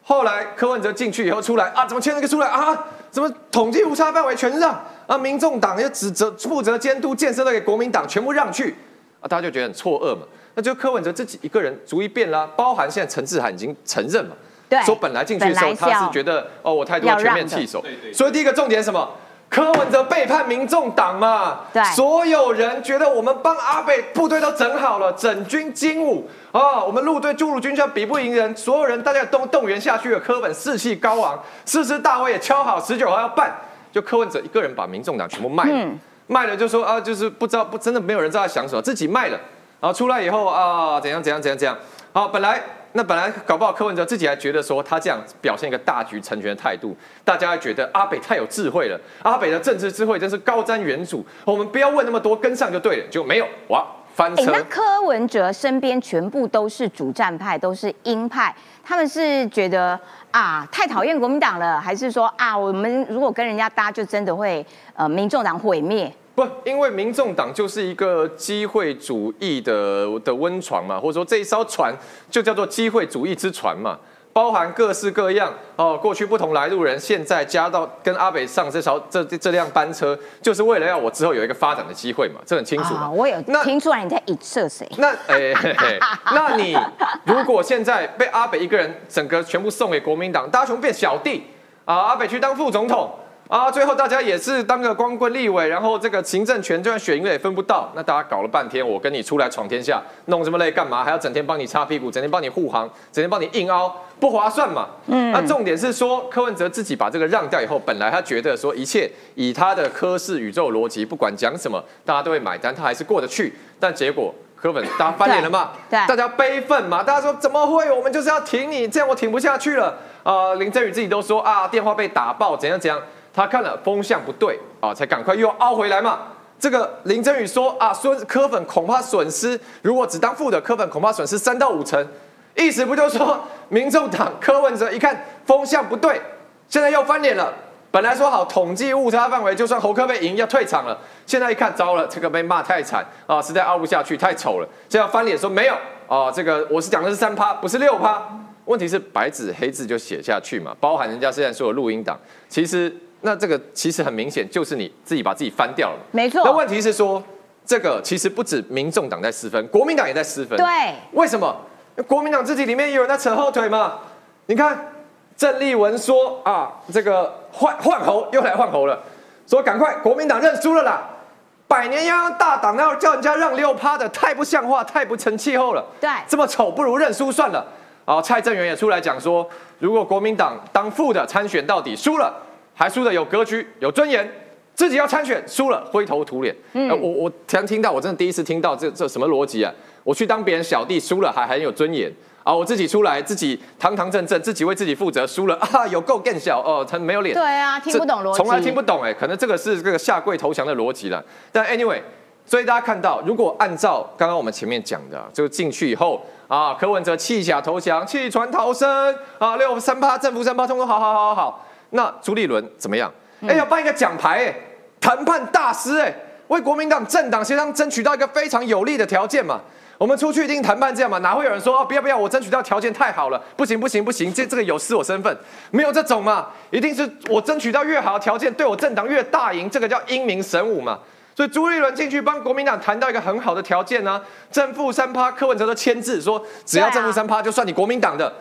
后来柯文哲进去以后出来啊，怎么签了个出来啊？怎么统计误差范围全让？啊，民众党又指责负责监督建设的给国民党全部让去，啊，大家就觉得很错愕嘛。那就柯文哲自己一个人逐一变啦，包含现在陈志涵已经承认嘛，对，说本来进去的时候他是觉得哦，我太多全面弃守，所以第一个重点什么？柯文哲背叛民众党嘛，对，所有人觉得我们帮阿北部队都整好了，整军精武。啊，我们陆队驻陆军校比不赢人，所有人大家都动员下去了，柯本士气高昂，誓师大会也敲好，十九号要办。就柯文哲一个人把民众党全部卖了，卖了就说啊，就是不知道不真的没有人知道他想什么，自己卖了，然后出来以后啊，怎样怎样怎样怎样，好，本来那本来搞不好柯文哲自己还觉得说他这样表现一个大局成全的态度，大家还觉得阿北太有智慧了，阿北的政治智慧真是高瞻远瞩，我们不要问那么多，跟上就对了，就没有哇翻车。那柯文哲身边全部都是主战派，都是鹰派，他们是觉得。啊，太讨厌国民党了，还是说啊，我们如果跟人家搭，就真的会呃，民众党毁灭？不，因为民众党就是一个机会主义的的温床嘛，或者说这一艘船就叫做机会主义之船嘛。包含各式各样哦，过去不同来路人，现在加到跟阿北上这条这这辆班车，就是为了要我之后有一个发展的机会嘛，这很清楚嘛。我有听出来你在影射谁？那哎，那你如果现在被阿北一个人整个全部送给国民党，大家全部变小弟啊，阿北去当副总统。啊，最后大家也是当个光棍立委，然后这个行政权就算选赢了也分不到。那大家搞了半天，我跟你出来闯天下，弄这么累干嘛？还要整天帮你擦屁股，整天帮你护航，整天帮你硬凹，不划算嘛。嗯。那重点是说，柯文哲自己把这个让掉以后，本来他觉得说一切以他的科氏宇宙逻辑，不管讲什么，大家都会买单，他还是过得去。但结果柯粉大家翻脸了嘛？对。大家悲愤嘛？大家说怎么会？我们就是要挺你，这样我挺不下去了。啊，林振宇自己都说啊，电话被打爆，怎样怎样。他看了风向不对啊，才赶快又凹回来嘛。这个林真宇说啊，说科粉恐怕损失，如果只当负的科粉恐怕损失三到五成，意思不就说民众党柯文哲一看风向不对，现在又翻脸了。本来说好统计误差范围，就算侯科被赢要退场了，现在一看糟了，这个被骂太惨啊，实在凹不下去，太丑了，现在翻脸说没有啊，这个我是讲的是三趴，不是六趴。问题是白纸黑字就写下去嘛，包含人家现在说的录音档，其实。那这个其实很明显，就是你自己把自己翻掉了。没错。那问题是说，这个其实不止民众党在失分，国民党也在失分。对。为什么？国民党自己里面也有人在扯后腿嘛？你看，郑丽文说啊，这个换换猴又来换猴了，说赶快国民党认输了啦！百年泱泱大党要叫人家让六趴的，太不像话，太不成气候了。对。这么丑，不如认输算了。啊，蔡正元也出来讲说，如果国民党当副的参选到底输了。还输的有格局、有尊严，自己要参选，输了灰头土脸。嗯，我我常听到，我真的第一次听到这这什么逻辑啊？我去当别人小弟，输了还很有尊严啊！我自己出来，自己堂堂正正，自己为自己负责，输了 啊，有够更小哦，他没有脸。对啊，听不懂逻辑，从来听不懂哎，可能这个是这个下跪投降的逻辑了。但 anyway，所以大家看到，如果按照刚刚我们前面讲的，就进去以后啊，柯文哲弃甲投降，弃船逃生啊，六三八政府三八，通通好好好好好。那朱立伦怎么样？哎，要颁一个奖牌，哎，谈判大师，哎，为国民党政党协商争取到一个非常有利的条件嘛。我们出去一定谈判这样嘛，哪会有人说哦，不要不要，我争取到条件太好了，不行不行不行，这这个有失我身份，没有这种嘛，一定是我争取到越好的条件，对我政党越大赢，这个叫英明神武嘛。所以朱立伦进去帮国民党谈到一个很好的条件呢，正负三趴，柯文哲都签字说，只要正负三趴就算你国民党的。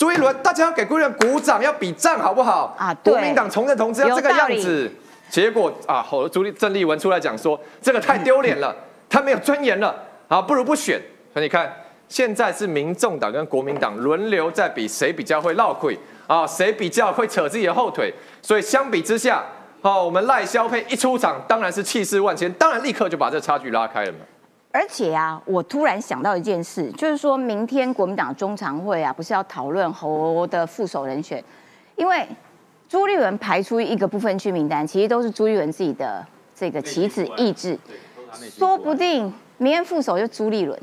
朱一伦，大家要给国民党鼓掌，要比赞，好不好？啊，国民党从政同志要这个样子。结果啊，好，朱立郑立文出来讲说，这个太丢脸了，他没有尊严了，啊，不如不选。所以你看，现在是民众党跟国民党轮流在比谁比较会闹鬼啊，谁比较会扯自己的后腿。所以相比之下，哦，我们赖萧佩一出场，当然是气势万千，当然立刻就把这差距拉开了嘛。而且啊，我突然想到一件事，就是说明天国民党中常会啊，不是要讨论侯的副手人选，因为朱立伦排出一个不分区名单，其实都是朱立伦自己的这个棋子意志，说不定明天副手就朱立伦，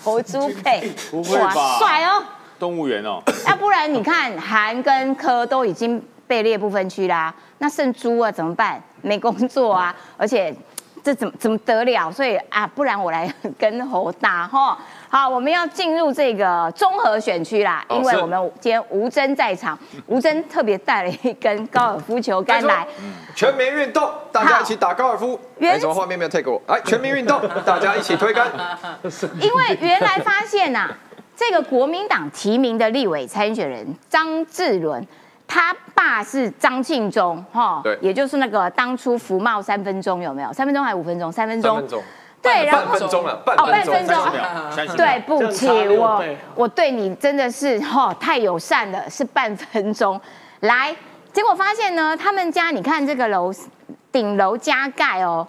侯朱配，不会吧？帅哦，动物园哦，要不然你看韩跟柯都已经被列不分区啦，那剩朱啊怎么办？没工作啊，而且。这怎么怎么得了？所以啊，不然我来 跟侯打哈。好，我们要进入这个综合选区啦，因为我们今天吴征在场，吴征特别带了一根高尔夫球杆来。全民运动，大家一起打高尔夫。为什么画面没有 take 过？哎，全民运动，大家一起推杆。因为原来发现呐，这个国民党提名的立委参选人张志伦。他爸是张庆忠，哈，对，也就是那个当初福茂三分钟有没有？三分钟还是五分钟？三分钟。三分钟。对，然后半分钟了，半分钟。对不起，我我对你真的是哈太友善了，是半分钟。来，结果发现呢，他们家你看这个楼顶楼加盖哦，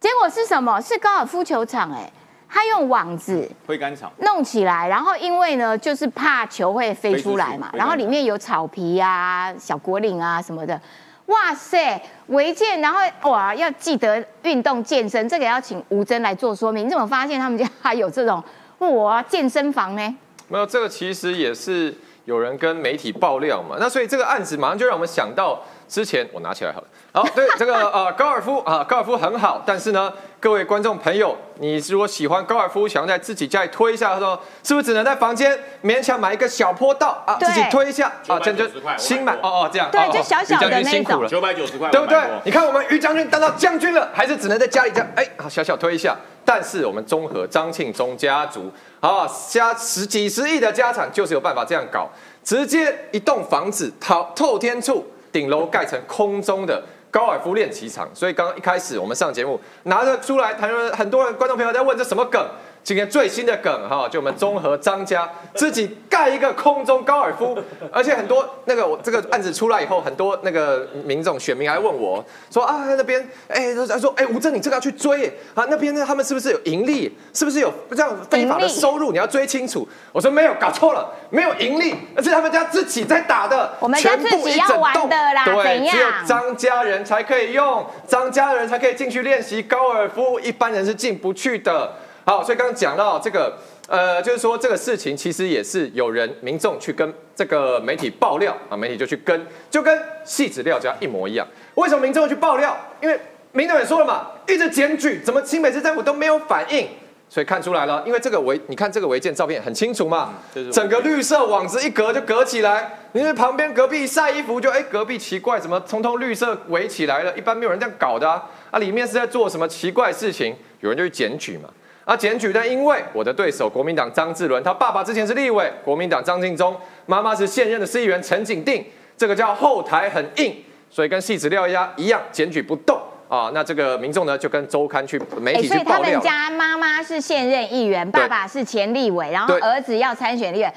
结果是什么？是高尔夫球场哎。他用网子挥杆草弄起来，然后因为呢，就是怕球会飞出来嘛，然后里面有草皮啊、小果岭啊什么的。哇塞，违建，然后哇，要记得运动健身，这个要请吴真来做说明。你怎么发现他们家还有这种哇健身房呢？没有，这个其实也是有人跟媒体爆料嘛。那所以这个案子马上就让我们想到之前，我拿起来好了。好，对这个呃高尔夫啊，高尔夫很好，但是呢，各位观众朋友，你如果喜欢高尔夫，想要在自己家里推一下，他说是不是只能在房间勉强买一个小坡道啊，自己推一下啊，这样就新买哦哦这样，对，就小小的那种，九百九十块，对不对？你看我们于将军当到将军了，还是只能在家里这样，哎，好小小推一下。但是我们综合张庆忠家族啊，家十几十亿的家产，就是有办法这样搞，直接一栋房子透透天处顶楼盖成空中的。高尔夫练习场，所以刚刚一开始我们上节目拿着出来谈论，很多人观众朋友在问这什么梗。今天最新的梗哈，就我们综合张家自己盖一个空中高尔夫，而且很多那个我这个案子出来以后，很多那个民众选民还问我说啊那边哎他说哎吴正你这个要去追啊那边呢他们是不是有盈利，是不是有这样非法的收入？你要追清楚。我说没有，搞错了，没有盈利，而是他们家自己在打的，我们家自己要玩的啦，对，只有张家人才可以用，张家人才可以进去练习高尔夫，一般人是进不去的。好，所以刚刚讲到这个，呃，就是说这个事情其实也是有人民众去跟这个媒体爆料啊，媒体就去跟，就跟戏子料家一模一样。为什么民众去爆料？因为民众也说了嘛，一直检举，怎么清北市政府都没有反应？所以看出来了，因为这个违，你看这个违建照片很清楚嘛，整个绿色网子一隔就隔起来，你为旁边隔壁晒衣服就哎，隔壁奇怪，怎么通通绿色围起来了？一般没有人这样搞的啊，啊，里面是在做什么奇怪事情？有人就去检举嘛。啊，检举但，因为我的对手国民党张志伦，他爸爸之前是立委，国民党张敬忠，妈妈是现任的市议员陈景定，这个叫后台很硬，所以跟戏子廖鸭一样，检举不动啊。那这个民众呢，就跟周刊去媒体去。所以他们家妈妈是现任议员，爸爸是前立委，然后儿子要参选立委。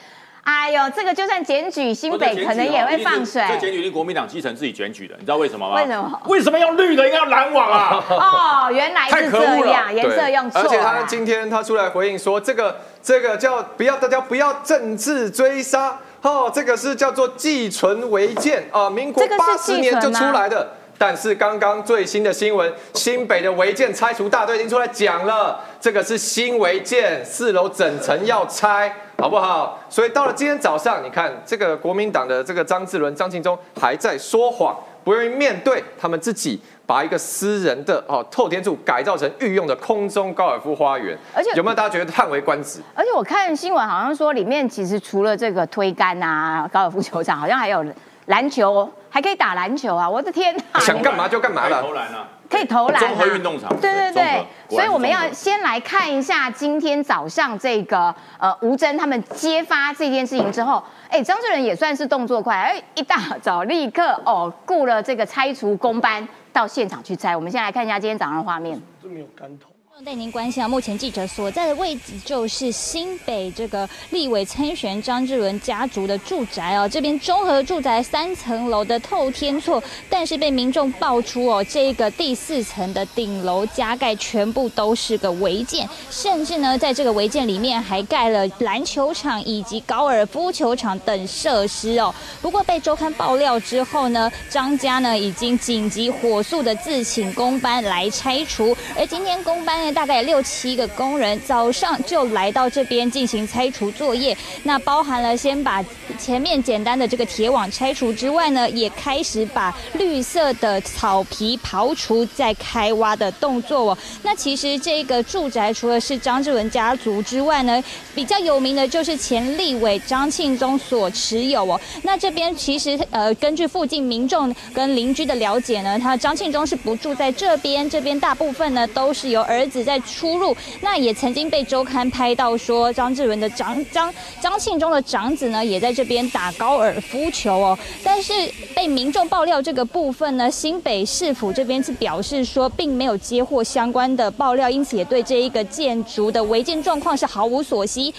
哎呦，这个就算检举新北，可能也会放水。这检举是国民党基层自己检举的，你知道为什么吗？为什么？为什么要绿的，应该用蓝网啊？哦，原来是这样，颜色用错。而且他今天他出来回应说，这个这个叫不要大家不要政治追杀，哦，这个是叫做寄存违建啊，民国八十年就出来的。但是刚刚最新的新闻，新北的违建拆除大队已经出来讲了，这个是新违建，四楼整层要拆，好不好？所以到了今天早上，你看这个国民党的这个张志伦、张庆忠还在说谎，不愿意面对他们自己把一个私人的哦透天处改造成御用的空中高尔夫花园，而且有没有大家觉得叹为观止？而且我看新闻好像说里面其实除了这个推杆啊，高尔夫球场好像还有。篮球还可以打篮球啊！我的天哪，想干嘛就干嘛了。投篮啊，可以投篮。综合运动场。对对对，所以我们要先来看一下今天早上这个呃吴征他们揭发这件事情之后，哎，张志仁也算是动作快，哎，一大早立刻哦雇了这个拆除工班到现场去拆。我们先来看一下今天早上的画面。这没有干头。带您关心啊，目前记者所在的位置就是新北这个立委参选张志伦家族的住宅哦。这边综合住宅三层楼的透天厝，但是被民众爆出哦，这个第四层的顶楼加盖全部都是个违建，甚至呢，在这个违建里面还盖了篮球场以及高尔夫球场等设施哦。不过被周刊爆料之后呢，张家呢已经紧急火速的自请公班来拆除，而今天公班。大概六七个工人早上就来到这边进行拆除作业，那包含了先把前面简单的这个铁网拆除之外呢，也开始把绿色的草皮刨除，再开挖的动作哦。那其实这个住宅除了是张志文家族之外呢，比较有名的就是前立委张庆忠所持有哦。那这边其实呃，根据附近民众跟邻居的了解呢，他张庆忠是不住在这边，这边大部分呢都是由儿子子。在出入，那也曾经被周刊拍到说张志文的长张张庆忠的长子呢，也在这边打高尔夫球哦。但是被民众爆料这个部分呢，新北市府这边是表示说，并没有接获相关的爆料，因此也对这一个建筑的违建状况是毫无所悉。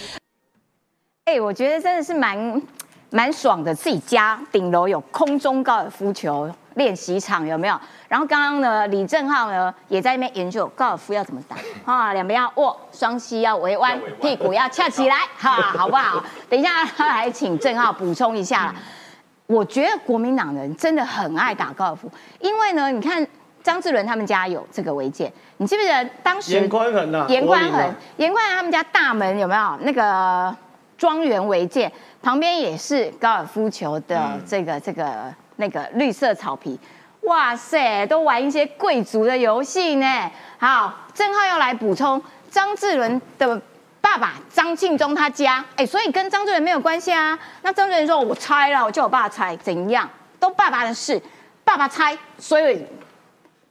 哎，我觉得真的是蛮蛮爽的，自己家顶楼有空中高尔夫球练习场，有没有？然后刚刚呢，李正浩呢也在那边研究高尔夫要怎么打啊，两边要握，双膝要微弯，屁股要翘起来，哈，好不好？等一下来请正浩补充一下了。我觉得国民党人真的很爱打高尔夫，因为呢，你看张志伦他们家有这个违建，你记不记得当时严宽恒啊？严宽恒，严宽恒他们家大门有没有那个庄园违建？旁边也是高尔夫球的这个这个那个绿色草皮。哇塞，都玩一些贵族的游戏呢。好，正浩要来补充张志伦的爸爸张庆忠他家，哎，所以跟张志伦没有关系啊。那张志伦说：“我拆了，我叫我爸拆，怎样都爸爸的事，爸爸拆，所以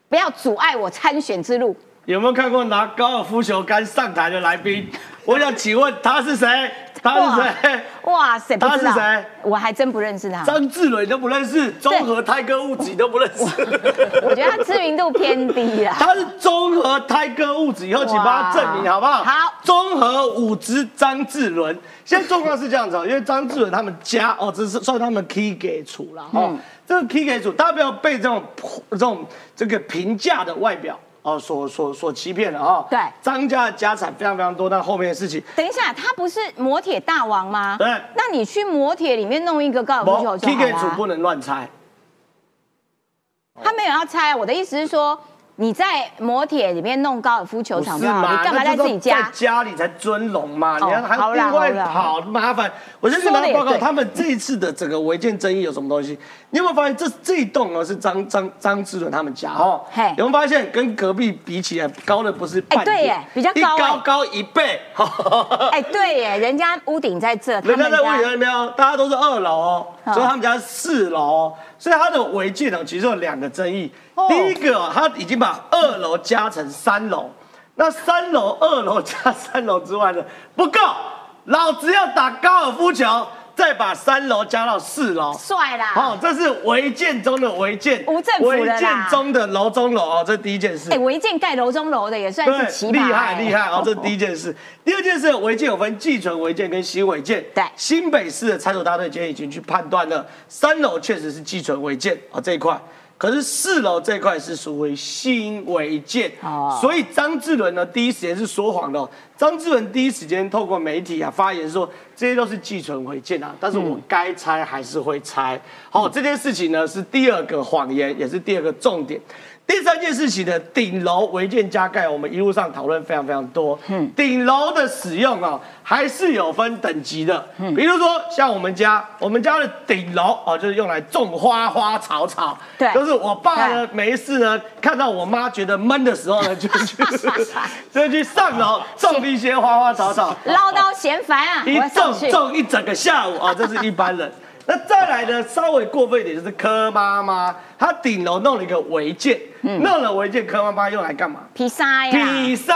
不要阻碍我参选之路。”有没有看过拿高尔夫球杆上台的来宾？我想请问他是谁？他是谁？哇塞，他是谁？我还真不认识他。张志伦都不认识，综合胎哥物质都不认识。我觉得他知名度偏低了。他是综合胎哥物质，以后请帮他证明好不好？好，综合五质张志伦。现在状况是这样子哦，因为张志伦他们家哦，这是算他们 key 给出了哦。这个 key 给出，大家不要被这种这种这个平价的外表。哦，所所所欺骗了啊！对，张家的家产非常非常多，但后面的事情。等一下，他不是磨铁大王吗？对，那你去磨铁里面弄一个高尔夫球就好 K K 组不能乱猜。他没有要猜，我的意思是说。你在摩铁里面弄高尔夫球场吗？你干嘛在自己家？在家里才尊龙嘛，你要还另外跑麻烦。我先跟大家报告，他们这一次的整个违建争议有什么东西？你有没有发现这这一栋哦是张张张志伦他们家哦？有没有发现跟隔壁比起来高的不是？哎，对耶，比较高，一高高一倍。哎，对耶，人家屋顶在这，人家在屋顶那边哦，大家都是二楼哦，所以他们家是四楼。所以它的违建呢，其实有两个争议。第一个，他已经把二楼加成三楼，那三楼、二楼加三楼之外呢，不够，老子要打高尔夫球。再把三楼加到四楼，帅啦！好，这是违建中的违建，无政府违建中的楼中楼哦，这是第一件事。哎，违建盖楼中楼的也算是奇葩，厉害厉害哦，这是第一件事。第二件事，违建有分寄存违建跟新违建。对，新北市的拆除大队今天已经去判断了，三楼确实是寄存违建啊这一块。可是四楼这块是属于新违建，所以张志伦呢第一时间是说谎的。张志伦第一时间透过媒体啊发言说，这些都是寄存违建啊，但是我该拆还是会拆。好，这件事情呢是第二个谎言，也是第二个重点。第三件事情的顶楼违建加盖，我们一路上讨论非常非常多。嗯，顶楼的使用啊，还是有分等级的。嗯，比如说像我们家，我们家的顶楼啊，就是用来种花花草草。对，就是我爸呢没事呢，看到我妈觉得闷的时候呢，就去 就去上楼种一些花花草草，唠叨嫌烦啊，一种种一整个下午啊，这是一般人。那再来呢？稍微过分一点就是柯妈妈，她顶楼弄了一个违建，弄了违建，柯妈妈用来干嘛？披萨呀，披萨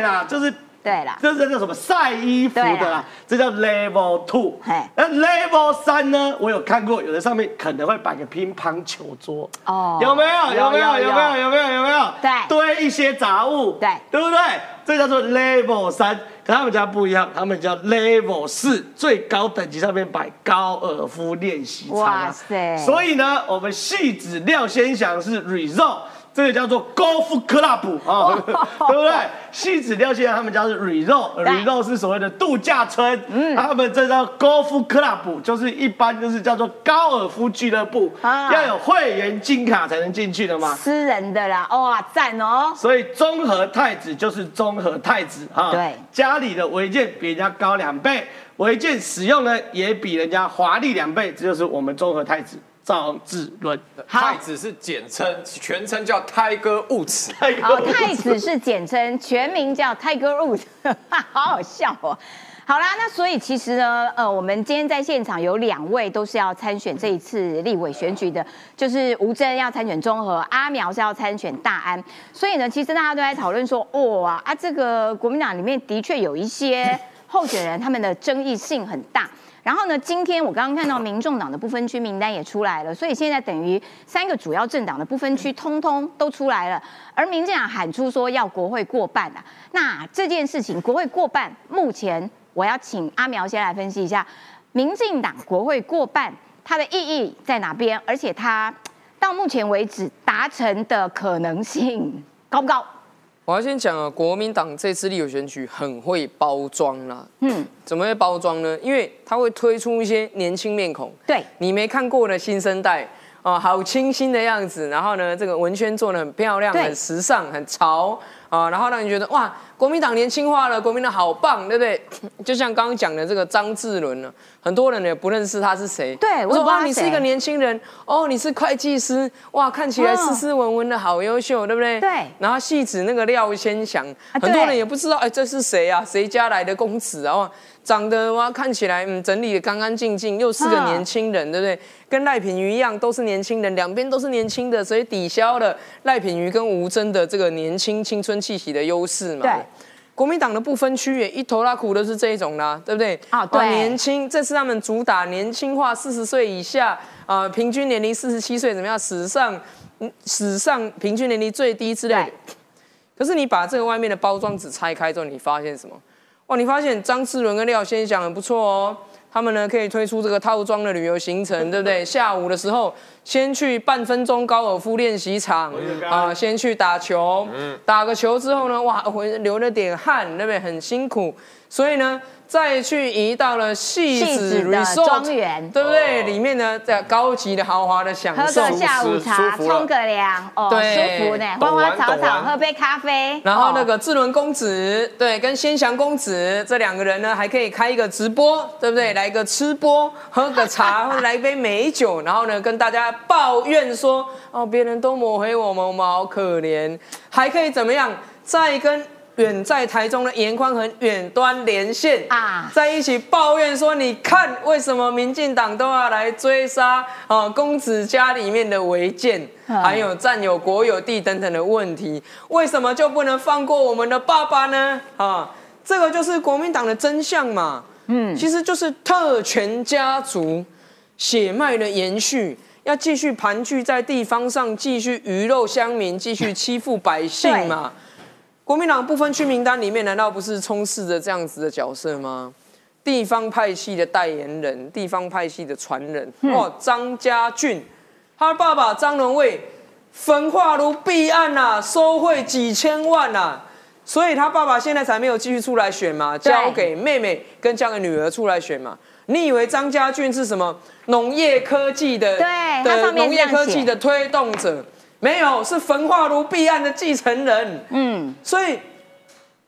啦，就是对啦，这是叫什么晒衣服的啦啦，这叫 level two。那 level 三呢？我有看过，有的上面可能会摆个乒乓球桌，哦有没有？有没有？有没有？有没有？有没有？对堆一些杂物，对对不对？这叫做 level 三，可他们家不一样，他们叫 level 四，最高等级上面摆高尔夫练习场啊。哇塞所以呢，我们戏子廖先祥是 resort。这个叫做 golf club 啊，对不对？西子廖先祥他们家是 resort，resort 是所谓的度假村，嗯，他们这叫 golf club，就是一般就是叫做高尔夫俱乐部，啊。要有会员金卡才能进去的嘛。私人的啦，哇，赞哦！所以综合太子就是综合太子啊，对，家里的违建比人家高两倍，违建使用呢也比人家华丽两倍，这就是我们综合太子赵志伦。太子是简称，全称叫 Tiger Woods。哦，太子是简称，全名叫 Tiger Woods，好好笑哦。好啦，那所以其实呢，呃，我们今天在现场有两位都是要参选这一次立委选举的，就是吴征要参选中和，阿苗是要参选大安。所以呢，其实大家都在讨论说，哇啊，这个国民党里面的确有一些候选人，他们的争议性很大。然后呢，今天我刚刚看到民众党的不分区名单也出来了，所以现在等于三个主要政党的不分区通通都出来了，而民进党喊出说要国会过半啊。那这件事情国会过半，目前我要请阿苗先来分析一下，民进党国会过半它的意义在哪边，而且它到目前为止达成的可能性高不高？我要先讲啊，国民党这次立委选举很会包装啦。嗯，怎么会包装呢？因为他会推出一些年轻面孔，对你没看过的新生代啊，好清新的样子。然后呢，这个文宣做的很漂亮、很时尚、很潮啊，然后让你觉得哇，国民党年轻化了，国民党好棒，对不对？就像刚刚讲的这个张志伦呢，很多人也不认识他是谁。对我说哇，你是一个年轻人哦，你是会计师，哇，看起来嗯斯斯文文的好优秀，对不对？对然后戏子那个廖先祥，啊很多人也不知道，哎，这是谁啊？谁家来的公子啊？哇，长得哇看起来嗯整理的干干净净，又是个嗯年轻人，对不对？跟赖品妤一样，都是年轻人，两边都是年轻的，所以抵消了赖品妤跟吴峥的这个年轻青春气息的优势嘛。对。国民党的不分区也一头拉苦都是这一种啦，对不对？啊对年轻，这是他们主打年轻化，四十岁以下，啊、平均年龄四十七岁，怎么样？史上，嗯史上平均年龄最低之类的对。可是你把这个外面的包装纸拆开之后，你发现什么？哇，你发现张志伦跟廖先祥很不错哦。他们呢可以推出这个套装的旅游行程，对不对？下午的时候先去半分钟高尔夫练习场啊，先去打球，打个球之后呢，哇，回流了点汗，对不对？很辛苦，所以呢，再去移到了戏戏子子的庄园。对不对？里面呢，在高级的豪华的享受，喝个下午茶，冲个凉，哦，对。舒服呢，花懂花草草，喝杯咖啡，然后那哦个志伦公子，对，跟先祥公子这两个人呢，还可以开一个直播，对不对？来个吃播，喝个茶，或 者来一杯美酒，然后呢，跟大家抱怨说，哦，别人都抹黑我们，我们好可怜，还可以怎么样？再跟远在台中的严宽恒远端连线啊在一起抱怨说，你看为什么民进党都要来追杀啊公子家里面的违建，嗯还有占有国有地等等的问题，为什么就不能放过我们的爸爸呢？啊，这个就是国民党的真相嘛。嗯，其实就是特权家族血脉的延续。要继续盘踞在地方上，继续鱼肉乡民，继续欺负百姓嘛？国民党不分区名单里面，难道不是充斥着这样子的角色吗？地方派系的代言人，地方派系的传人，哦，张家俊，他爸爸张荣卫，焚化炉弊案呐、收贿几千万呐、啊所以他爸爸现在才没有继续出来选嘛，交给妹妹跟交给女儿出来选嘛。你以为张家俊是什么农业科技的对的农业科技的推动者？没有，是焚化炉弊案的继承人。嗯，所以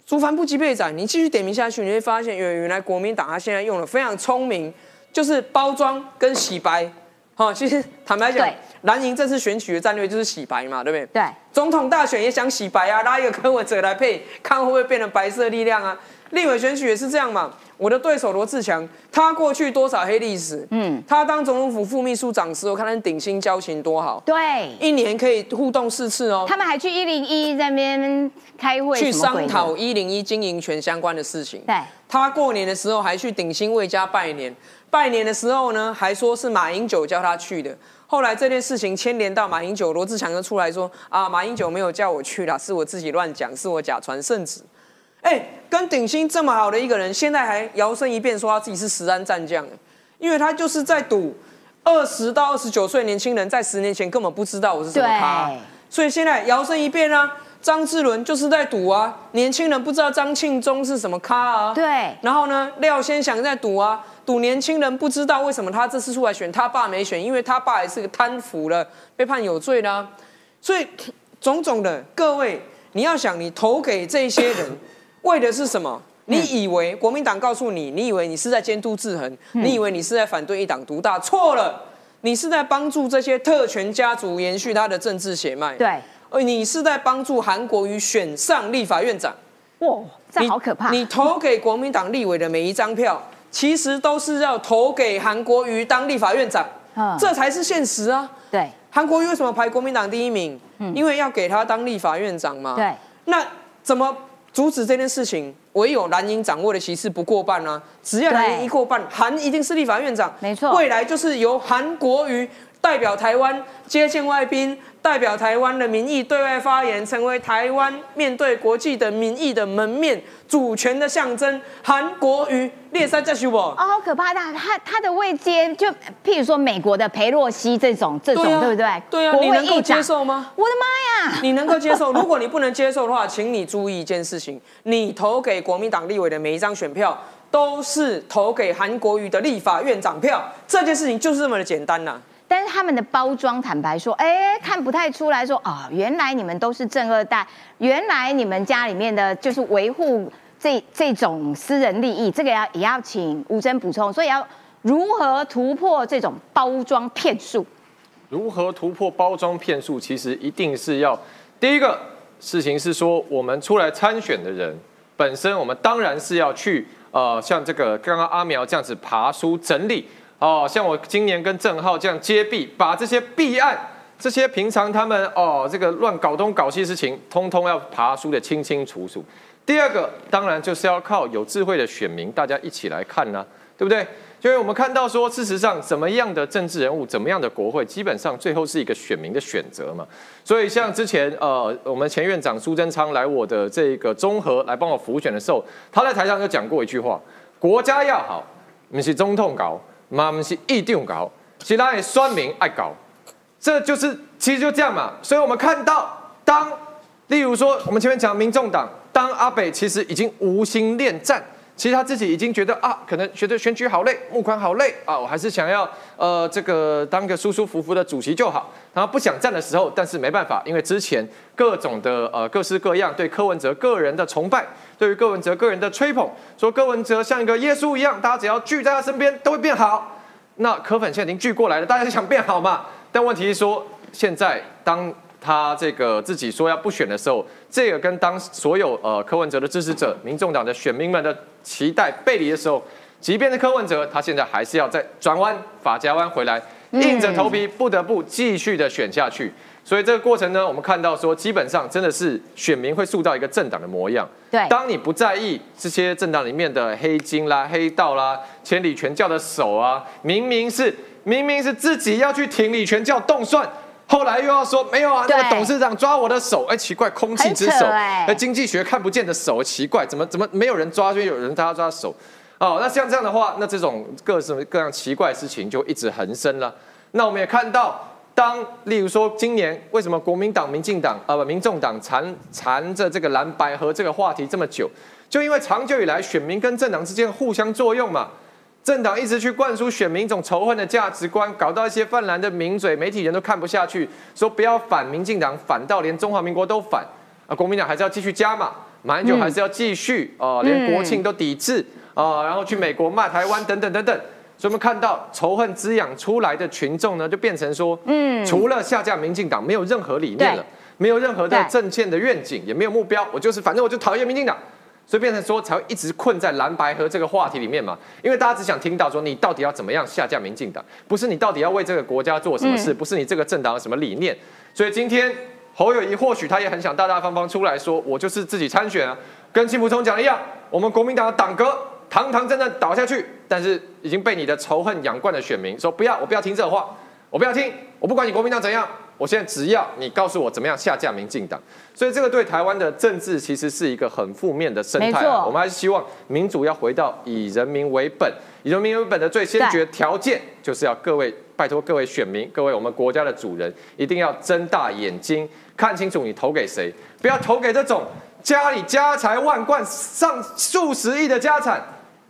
竹帆不及被斩，你继续点名下去，你会发现原原来国民党他现在用的非常聪明，就是包装跟洗白。好、其实坦白讲对，蓝营这次选举的战略就是洗白嘛，对不对？对，总统大选也想洗白啊，拉一个柯文哲来配，看会不会变成白色力量啊？立委选举也是这样嘛。我的对手罗志强，他过去多少黑历史？嗯，他当总统府副秘书长时，我看他顶薪交情多好，对，一年可以互动四次哦。他们还去一零一那边开会，去商讨一零一经营权相关的事情。对，他过年的时候还去顶薪魏家拜年，拜年的时候呢，还说是马英九叫他去的。后来这件事情牵连到马英九，罗志强就出来说啊，马英九没有叫我去啦，是我自己乱讲，是我假传圣旨。哎，跟鼎新这么好的一个人，现在还摇身一变说他自己是十安战将，因为他就是在赌二十到二十九岁年轻人在十年前根本不知道我是什么咖，所以现在摇身一变啊，张志伦就是在赌啊，年轻人不知道张庆忠是什么咖啊，对，然后呢，廖先祥在赌啊，赌年轻人不知道为什么他这次出来选，他爸没选，因为他爸也是个贪腐了，被判有罪啦，所以 种种的各位，你要想你投给这些人。为的是什么？你以为国民党告诉你，你以为你是在监督制衡，你以为你是在反对一党独大？错了，你是在帮助这些特权家族延续他的政治血脉。对，而你是在帮助韩国瑜选上立法院长。哇，这好可怕！你投给国民党立委的每一张票，其实都是要投给韩国瑜当立法院长。嗯，这才是现实啊。对，韩国瑜为什么排国民党第一名？嗯，因为要给他当立法院长嘛。对，那怎么？阻止这件事情，唯有蓝营掌握的席次不过半啊！只要蓝营一过半，韩一定是立法院长。没错，未来就是由韩国瑜代表台湾接见外宾。代表台湾的民意对外发言，成为台湾面对国际的民意的门面，主权的象征。韩国瑜列山在修不？哦，好可怕！的他他的位阶，就譬如说美国的裴洛西这种这种，对不对？对啊，你能够接受吗？我的妈呀！你能够接受？如果你不能接受的话，请你注意一件事情：你投给国民党立委的每一张选票，都是投给韩国瑜的立法院长票。这件事情就是这么的简单呐。但是他们的包装，坦白说，哎，看不太出来说啊，原来你们都是正二代，原来你们家里面的就是维护这这种私人利益，这个要也要请吴征补充，所以要如何突破这种包装骗术？如何突破包装骗术？其实一定是要第一个事情是说，我们出来参选的人本身，我们当然是要去呃，像这个刚刚阿苗这样子爬书整理。哦，像我今年跟郑浩这样揭弊，把这些弊案、这些平常他们哦这个乱搞东搞西事情，通通要爬书的清清楚楚。第二个，当然就是要靠有智慧的选民，大家一起来看呢，对不对？因为我们看到说，事实上怎么样的政治人物，怎么样的国会，基本上最后是一个选民的选择嘛。所以像之前呃，我们前院长苏贞昌来我的这个综合来帮我辅选的时候，他在台上就讲过一句话：国家要好，你是中痛搞。嘛，不是一定搞，其他也酸民爱搞，这就是其实就这样嘛。所以我们看到，当例如说我们前面讲民众党，当阿北其实已经无心恋战，其实他自己已经觉得啊，可能觉得选举好累，募款好累啊，我还是想要呃这个当个舒舒服服的主席就好。然后不想站的时候，但是没办法，因为之前各种的呃各式各样对柯文哲个人的崇拜。对于柯文哲个人的吹捧，说柯文哲像一个耶稣一样，大家只要聚在他身边都会变好。那柯粉现在已经聚过来了，大家想变好嘛？但问题是说，现在当他这个自己说要不选的时候，这个跟当所有呃柯文哲的支持者、民众党的选民们的期待背离的时候，即便是柯文哲，他现在还是要再转弯、法夹弯回来，硬着头皮不得不继续的选下去。所以这个过程呢，我们看到说，基本上真的是选民会塑造一个政党的模样。对，当你不在意这些政党里面的黑金啦、黑道啦、千里全教的手啊，明明是明明是自己要去挺李全教动算，后来又要说没有啊，那个董事长抓我的手，哎，奇怪，空气之手，哎，经济学看不见的手，奇怪，怎么怎么没有人抓，就有人他抓手？哦，那像这样的话，那这种各式各样奇怪的事情就一直横生了。那我们也看到。当例如说今年为什么国民党、民进党啊不民众党缠缠着这个蓝白和这个话题这么久，就因为长久以来选民跟政党之间互相作用嘛，政党一直去灌输选民一种仇恨的价值观，搞到一些泛蓝的名嘴、媒体人都看不下去，说不要反民进党，反到连中华民国都反。啊，国民党还是要继续加嘛，马英九还是要继续啊，连国庆都抵制啊，然后去美国骂台湾等等等等。所以我们看到仇恨滋养出来的群众呢，就变成说，嗯，除了下架民进党，没有任何理念了，没有任何的政见的愿景，也没有目标。我就是反正我就讨厌民进党，所以变成说才会一直困在蓝白河这个话题里面嘛。因为大家只想听到说你到底要怎么样下架民进党，不是你到底要为这个国家做什么事，不是你这个政党有什么理念。所以今天侯友谊或许他也很想大大方方出来说，我就是自己参选啊，跟金福聪讲的一样，我们国民党的党格堂堂正正倒下去，但是已经被你的仇恨养惯的选民说不要，我不要听这话，我不要听，我不管你国民党怎样。我现在只要你告诉我怎么样下架民进党，所以这个对台湾的政治其实是一个很负面的生态。我们还是希望民主要回到以人民为本，以人民为本的最先决条件就是要各位拜托各位选民，各位我们国家的主人一定要睁大眼睛看清楚你投给谁，不要投给这种家里家财万贯上数十亿的家产，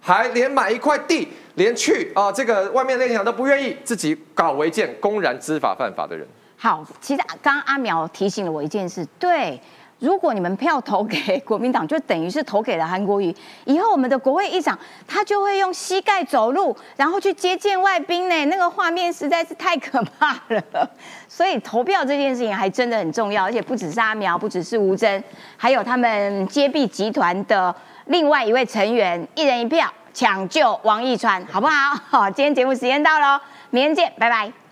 还连买一块地连去啊这个外面那场都不愿意，自己搞违建公然知法犯法的人。好，其实刚刚阿苗提醒了我一件事，对，如果你们票投给国民党，就等于是投给了韩国瑜，以后我们的国会议长他就会用膝盖走路，然后去接见外宾呢，那个画面实在是太可怕了。所以投票这件事情还真的很重要，而且不只是阿苗，不只是吴征，还有他们接臂集团的另外一位成员，一人一票抢救王义川，好不好？好，今天节目时间到了，明天见，拜拜。